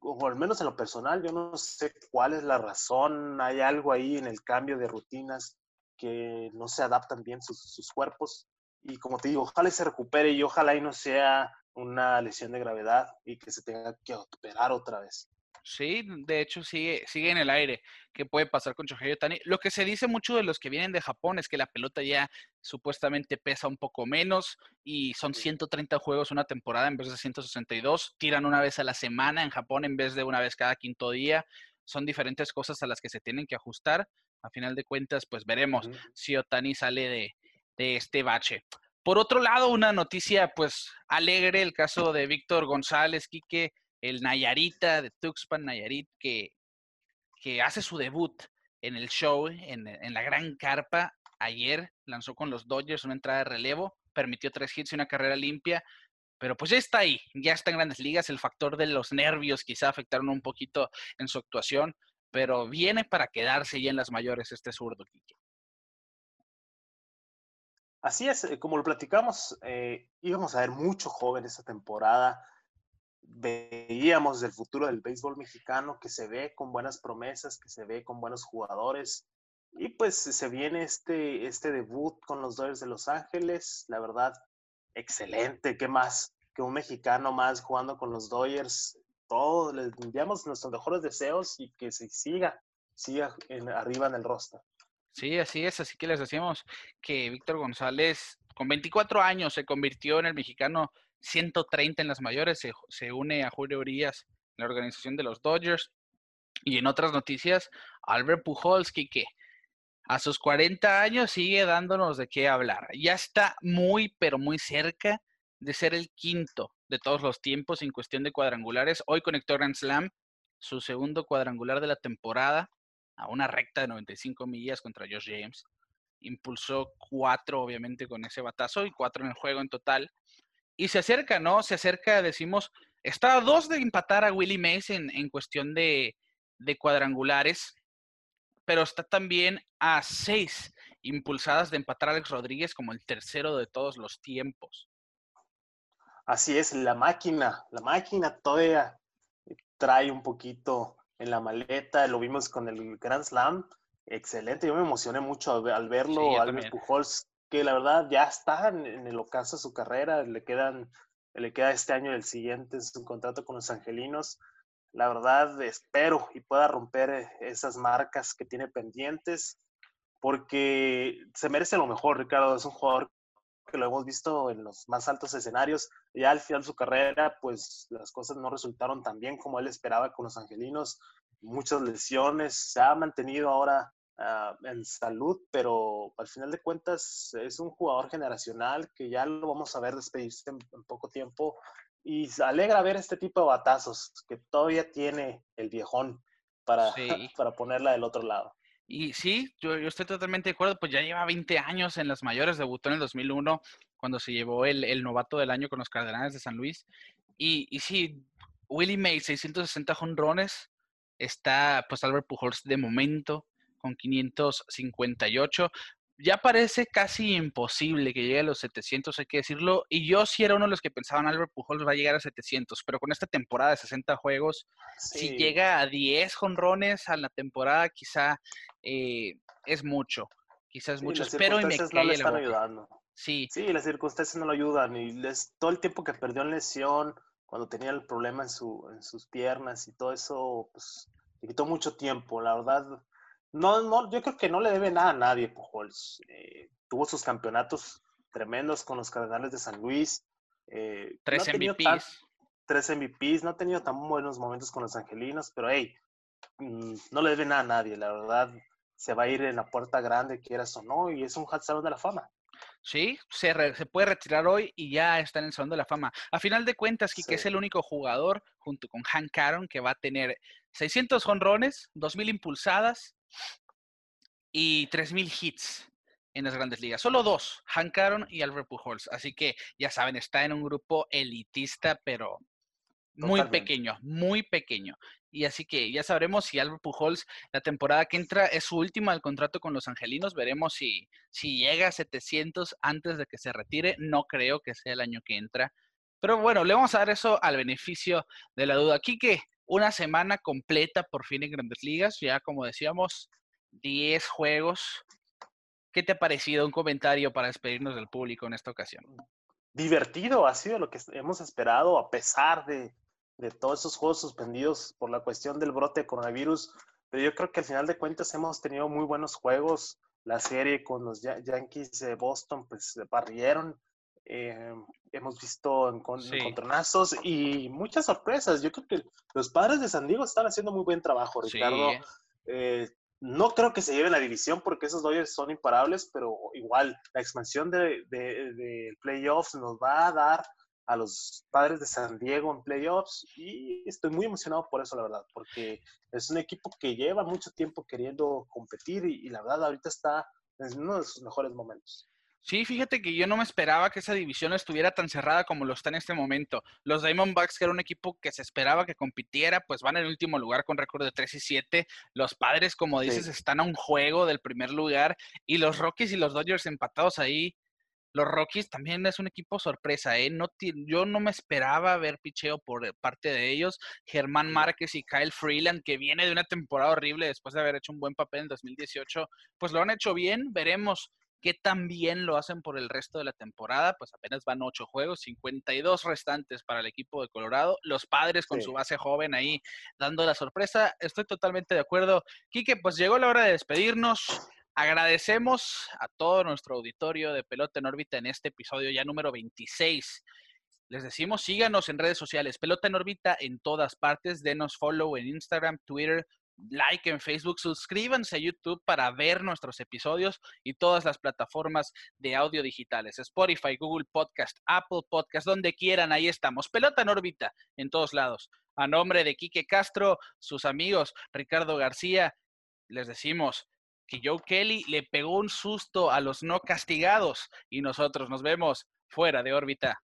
o al menos en lo personal, yo no sé cuál es la razón, hay algo ahí en el cambio de rutinas que no se adaptan bien sus, cuerpos. Y como te digo, ojalá se recupere y ojalá y no sea una lesión de gravedad y que se tenga que operar otra vez. Sí, de hecho sigue, sigue en el aire. ¿Qué puede pasar con Shohei Otani? Lo que se dice mucho de los que vienen de Japón es que la pelota ya supuestamente pesa un poco menos y son 130 juegos una temporada en vez de 162. Tiran una vez a la semana en Japón en vez de una vez cada quinto día. Son diferentes cosas a las que se tienen que ajustar. A final de cuentas, pues veremos si Otani sale de, de este bache. Por otro lado, una noticia pues alegre, el caso de Víctor González, Quique, el Nayarita de Tuxpan Nayarit, que, que hace su debut en el show, en, en la gran carpa. Ayer lanzó con los Dodgers una entrada de relevo, permitió tres hits y una carrera limpia. Pero pues ya está ahí, ya está en grandes ligas. El factor de los nervios quizá afectaron un poquito en su actuación, pero viene para quedarse ya en las mayores este zurdo, Quique. Así es, eh, como lo platicamos, eh, íbamos a ver mucho joven esta temporada. Veíamos el futuro del béisbol mexicano que se ve con buenas promesas, que se ve con buenos jugadores. Y pues se viene este, este debut con los Dodgers de Los Ángeles. La verdad, excelente. ¿Qué más? Que un mexicano más jugando con los Dodgers. Todos les enviamos nuestros mejores deseos y que se siga, siga en, arriba en el roster. Sí, así es. Así que les decíamos que Víctor González, con 24 años, se convirtió en el mexicano 130 en las mayores. Se, se une a Julio Urias en la organización de los Dodgers. Y en otras noticias, Albert Pujols, que a sus 40 años sigue dándonos de qué hablar. Ya está muy, pero muy cerca de ser el quinto de todos los tiempos en cuestión de cuadrangulares. Hoy conectó Grand Slam, su segundo cuadrangular de la temporada, a una recta de 95 millas contra Josh James. Impulsó cuatro, obviamente, con ese batazo y cuatro en el juego en total. Y se acerca, ¿no? Se acerca, decimos, está a dos de empatar a Willie Mays en, en cuestión de, de cuadrangulares pero está también a seis impulsadas de empatar a Alex Rodríguez como el tercero de todos los tiempos. Así es, la máquina, la máquina todavía trae un poquito en la maleta, lo vimos con el Grand Slam, excelente, yo me emocioné mucho al, verlo, sí, Albert Pujols, que la verdad ya está en, el ocaso de su carrera, le quedan, le queda este año y el siguiente su contrato con los Angelinos, la verdad espero y pueda romper eh, esas marcas que tiene pendientes, porque se merece lo mejor, Ricardo. Es un jugador que lo hemos visto en los más altos escenarios. Ya al final de su carrera, pues las cosas no resultaron tan bien como él esperaba con los angelinos. Muchas lesiones, se ha mantenido ahora uh, en salud, pero al final de cuentas es un jugador generacional que ya lo vamos a ver despedirse en, en poco tiempo y alegra ver este tipo de batazos que todavía tiene el viejón para, [laughs] para ponerla del otro lado. Y sí, yo, estoy totalmente de acuerdo, pues ya lleva 20 años en las mayores, debutó en el 2001 cuando se llevó el, el novato del año con los Cardenales de San Luis. Y, y sí, Willie Mays, 660 jonrones, está pues Albert Pujols de momento con 558 ya parece casi imposible que llegue a los 700, hay que decirlo. Y yo sí era uno de los que pensaban Albert Pujols va a llegar a 700, pero con esta temporada de 60 juegos, sí. si llega a 10 jonrones a la temporada, quizá eh, es mucho. Quizás sí, mucho. Espero y me no le están ayudando. Sí. Sí, las circunstancias no lo ayudan. Y les, todo el tiempo que perdió en lesión, cuando tenía el problema en, su, en sus piernas y todo eso, pues le quitó mucho tiempo. La verdad, no, no, yo creo que no le debe nada a nadie, Pujols. Eh, tuvo sus campeonatos tremendos con los Cardenales de San Luis. Eh, tres no MVPs. Tan, tres MVPs, no ha tenido tan buenos momentos con los Angelinos, pero hey, mmm, no le debe nada a nadie, la verdad. Se va a ir en la puerta grande, quieras o no, y es un Salón de la Fama. Sí, se, re, se, puede retirar hoy y ya está en el Salón de la Fama. A final de cuentas, Kike sí. es el único jugador, junto con Hank Aaron, que va a tener 600 jonrones, 2.000 impulsadas y 3.000 hits en las grandes ligas. Solo dos, Hank Aaron y Albert Pujols. Así que, ya saben, está en un grupo elitista, pero muy Totalmente. pequeño, muy pequeño. Y así que ya sabremos si Albert Pujols la temporada que entra es su última del contrato con los Angelinos. Veremos si, si llega a 700 antes de que se retire. No creo que sea el año que entra. Pero bueno, le vamos a dar eso al beneficio de la duda. Aquí que una semana completa por fin en Grandes Ligas. Ya como decíamos, 10 juegos. ¿Qué te ha parecido? Un comentario para despedirnos del público en esta ocasión. Divertido, ha sido lo que hemos esperado a pesar de, de todos esos juegos suspendidos por la cuestión del brote de coronavirus. Pero yo creo que al final de cuentas hemos tenido muy buenos juegos. La serie con los Yankees de Boston, pues se barrieron. Eh, hemos visto sí. encontronazos y muchas sorpresas. Yo creo que los padres de San Diego están haciendo muy buen trabajo, Ricardo. Sí. Eh, no creo que se lleven la división porque esos Dodgers son imparables, pero igual la expansión de, de, de playoffs nos va a dar a los padres de San Diego en playoffs y estoy muy emocionado por eso, la verdad, porque es un equipo que lleva mucho tiempo queriendo competir y, la verdad ahorita está en uno de sus mejores momentos. Sí, fíjate que yo no me esperaba que esa división estuviera tan cerrada como lo está en este momento. Los Diamondbacks, que era un equipo que se esperaba que compitiera, pues van en último lugar con récord de 3 y 7. Los padres, como dices, están a un juego del primer lugar. Y los Rockies y los Dodgers empatados ahí los Rockies también es un equipo sorpresa, ¿eh? No yo no me esperaba ver picheo por eh, parte de ellos. Germán Márquez y Kyle Freeland, que viene de una temporada horrible después de haber hecho un buen papel en 2018, pues lo han hecho bien. Veremos qué tan bien lo hacen por el resto de la temporada. Pues apenas van ocho juegos, 52 restantes para el equipo de Colorado. Los padres con su base joven ahí dando la sorpresa. Estoy totalmente de acuerdo. Quique, pues llegó la hora de despedirnos. Agradecemos a todo nuestro auditorio de Pelota en órbita en este episodio ya número 26. Les decimos, síganos en redes sociales, Pelota en órbita en todas partes, denos follow en Instagram, Twitter, like en Facebook, suscríbanse a YouTube para ver nuestros episodios y todas las plataformas de audio digitales, Spotify, Google Podcast, Apple Podcast, donde quieran, ahí estamos. Pelota en órbita en todos lados. A nombre de Quique Castro, sus amigos Ricardo García, les decimos, que Joe Kelly le pegó un susto a los no castigados y nosotros nos vemos fuera de órbita.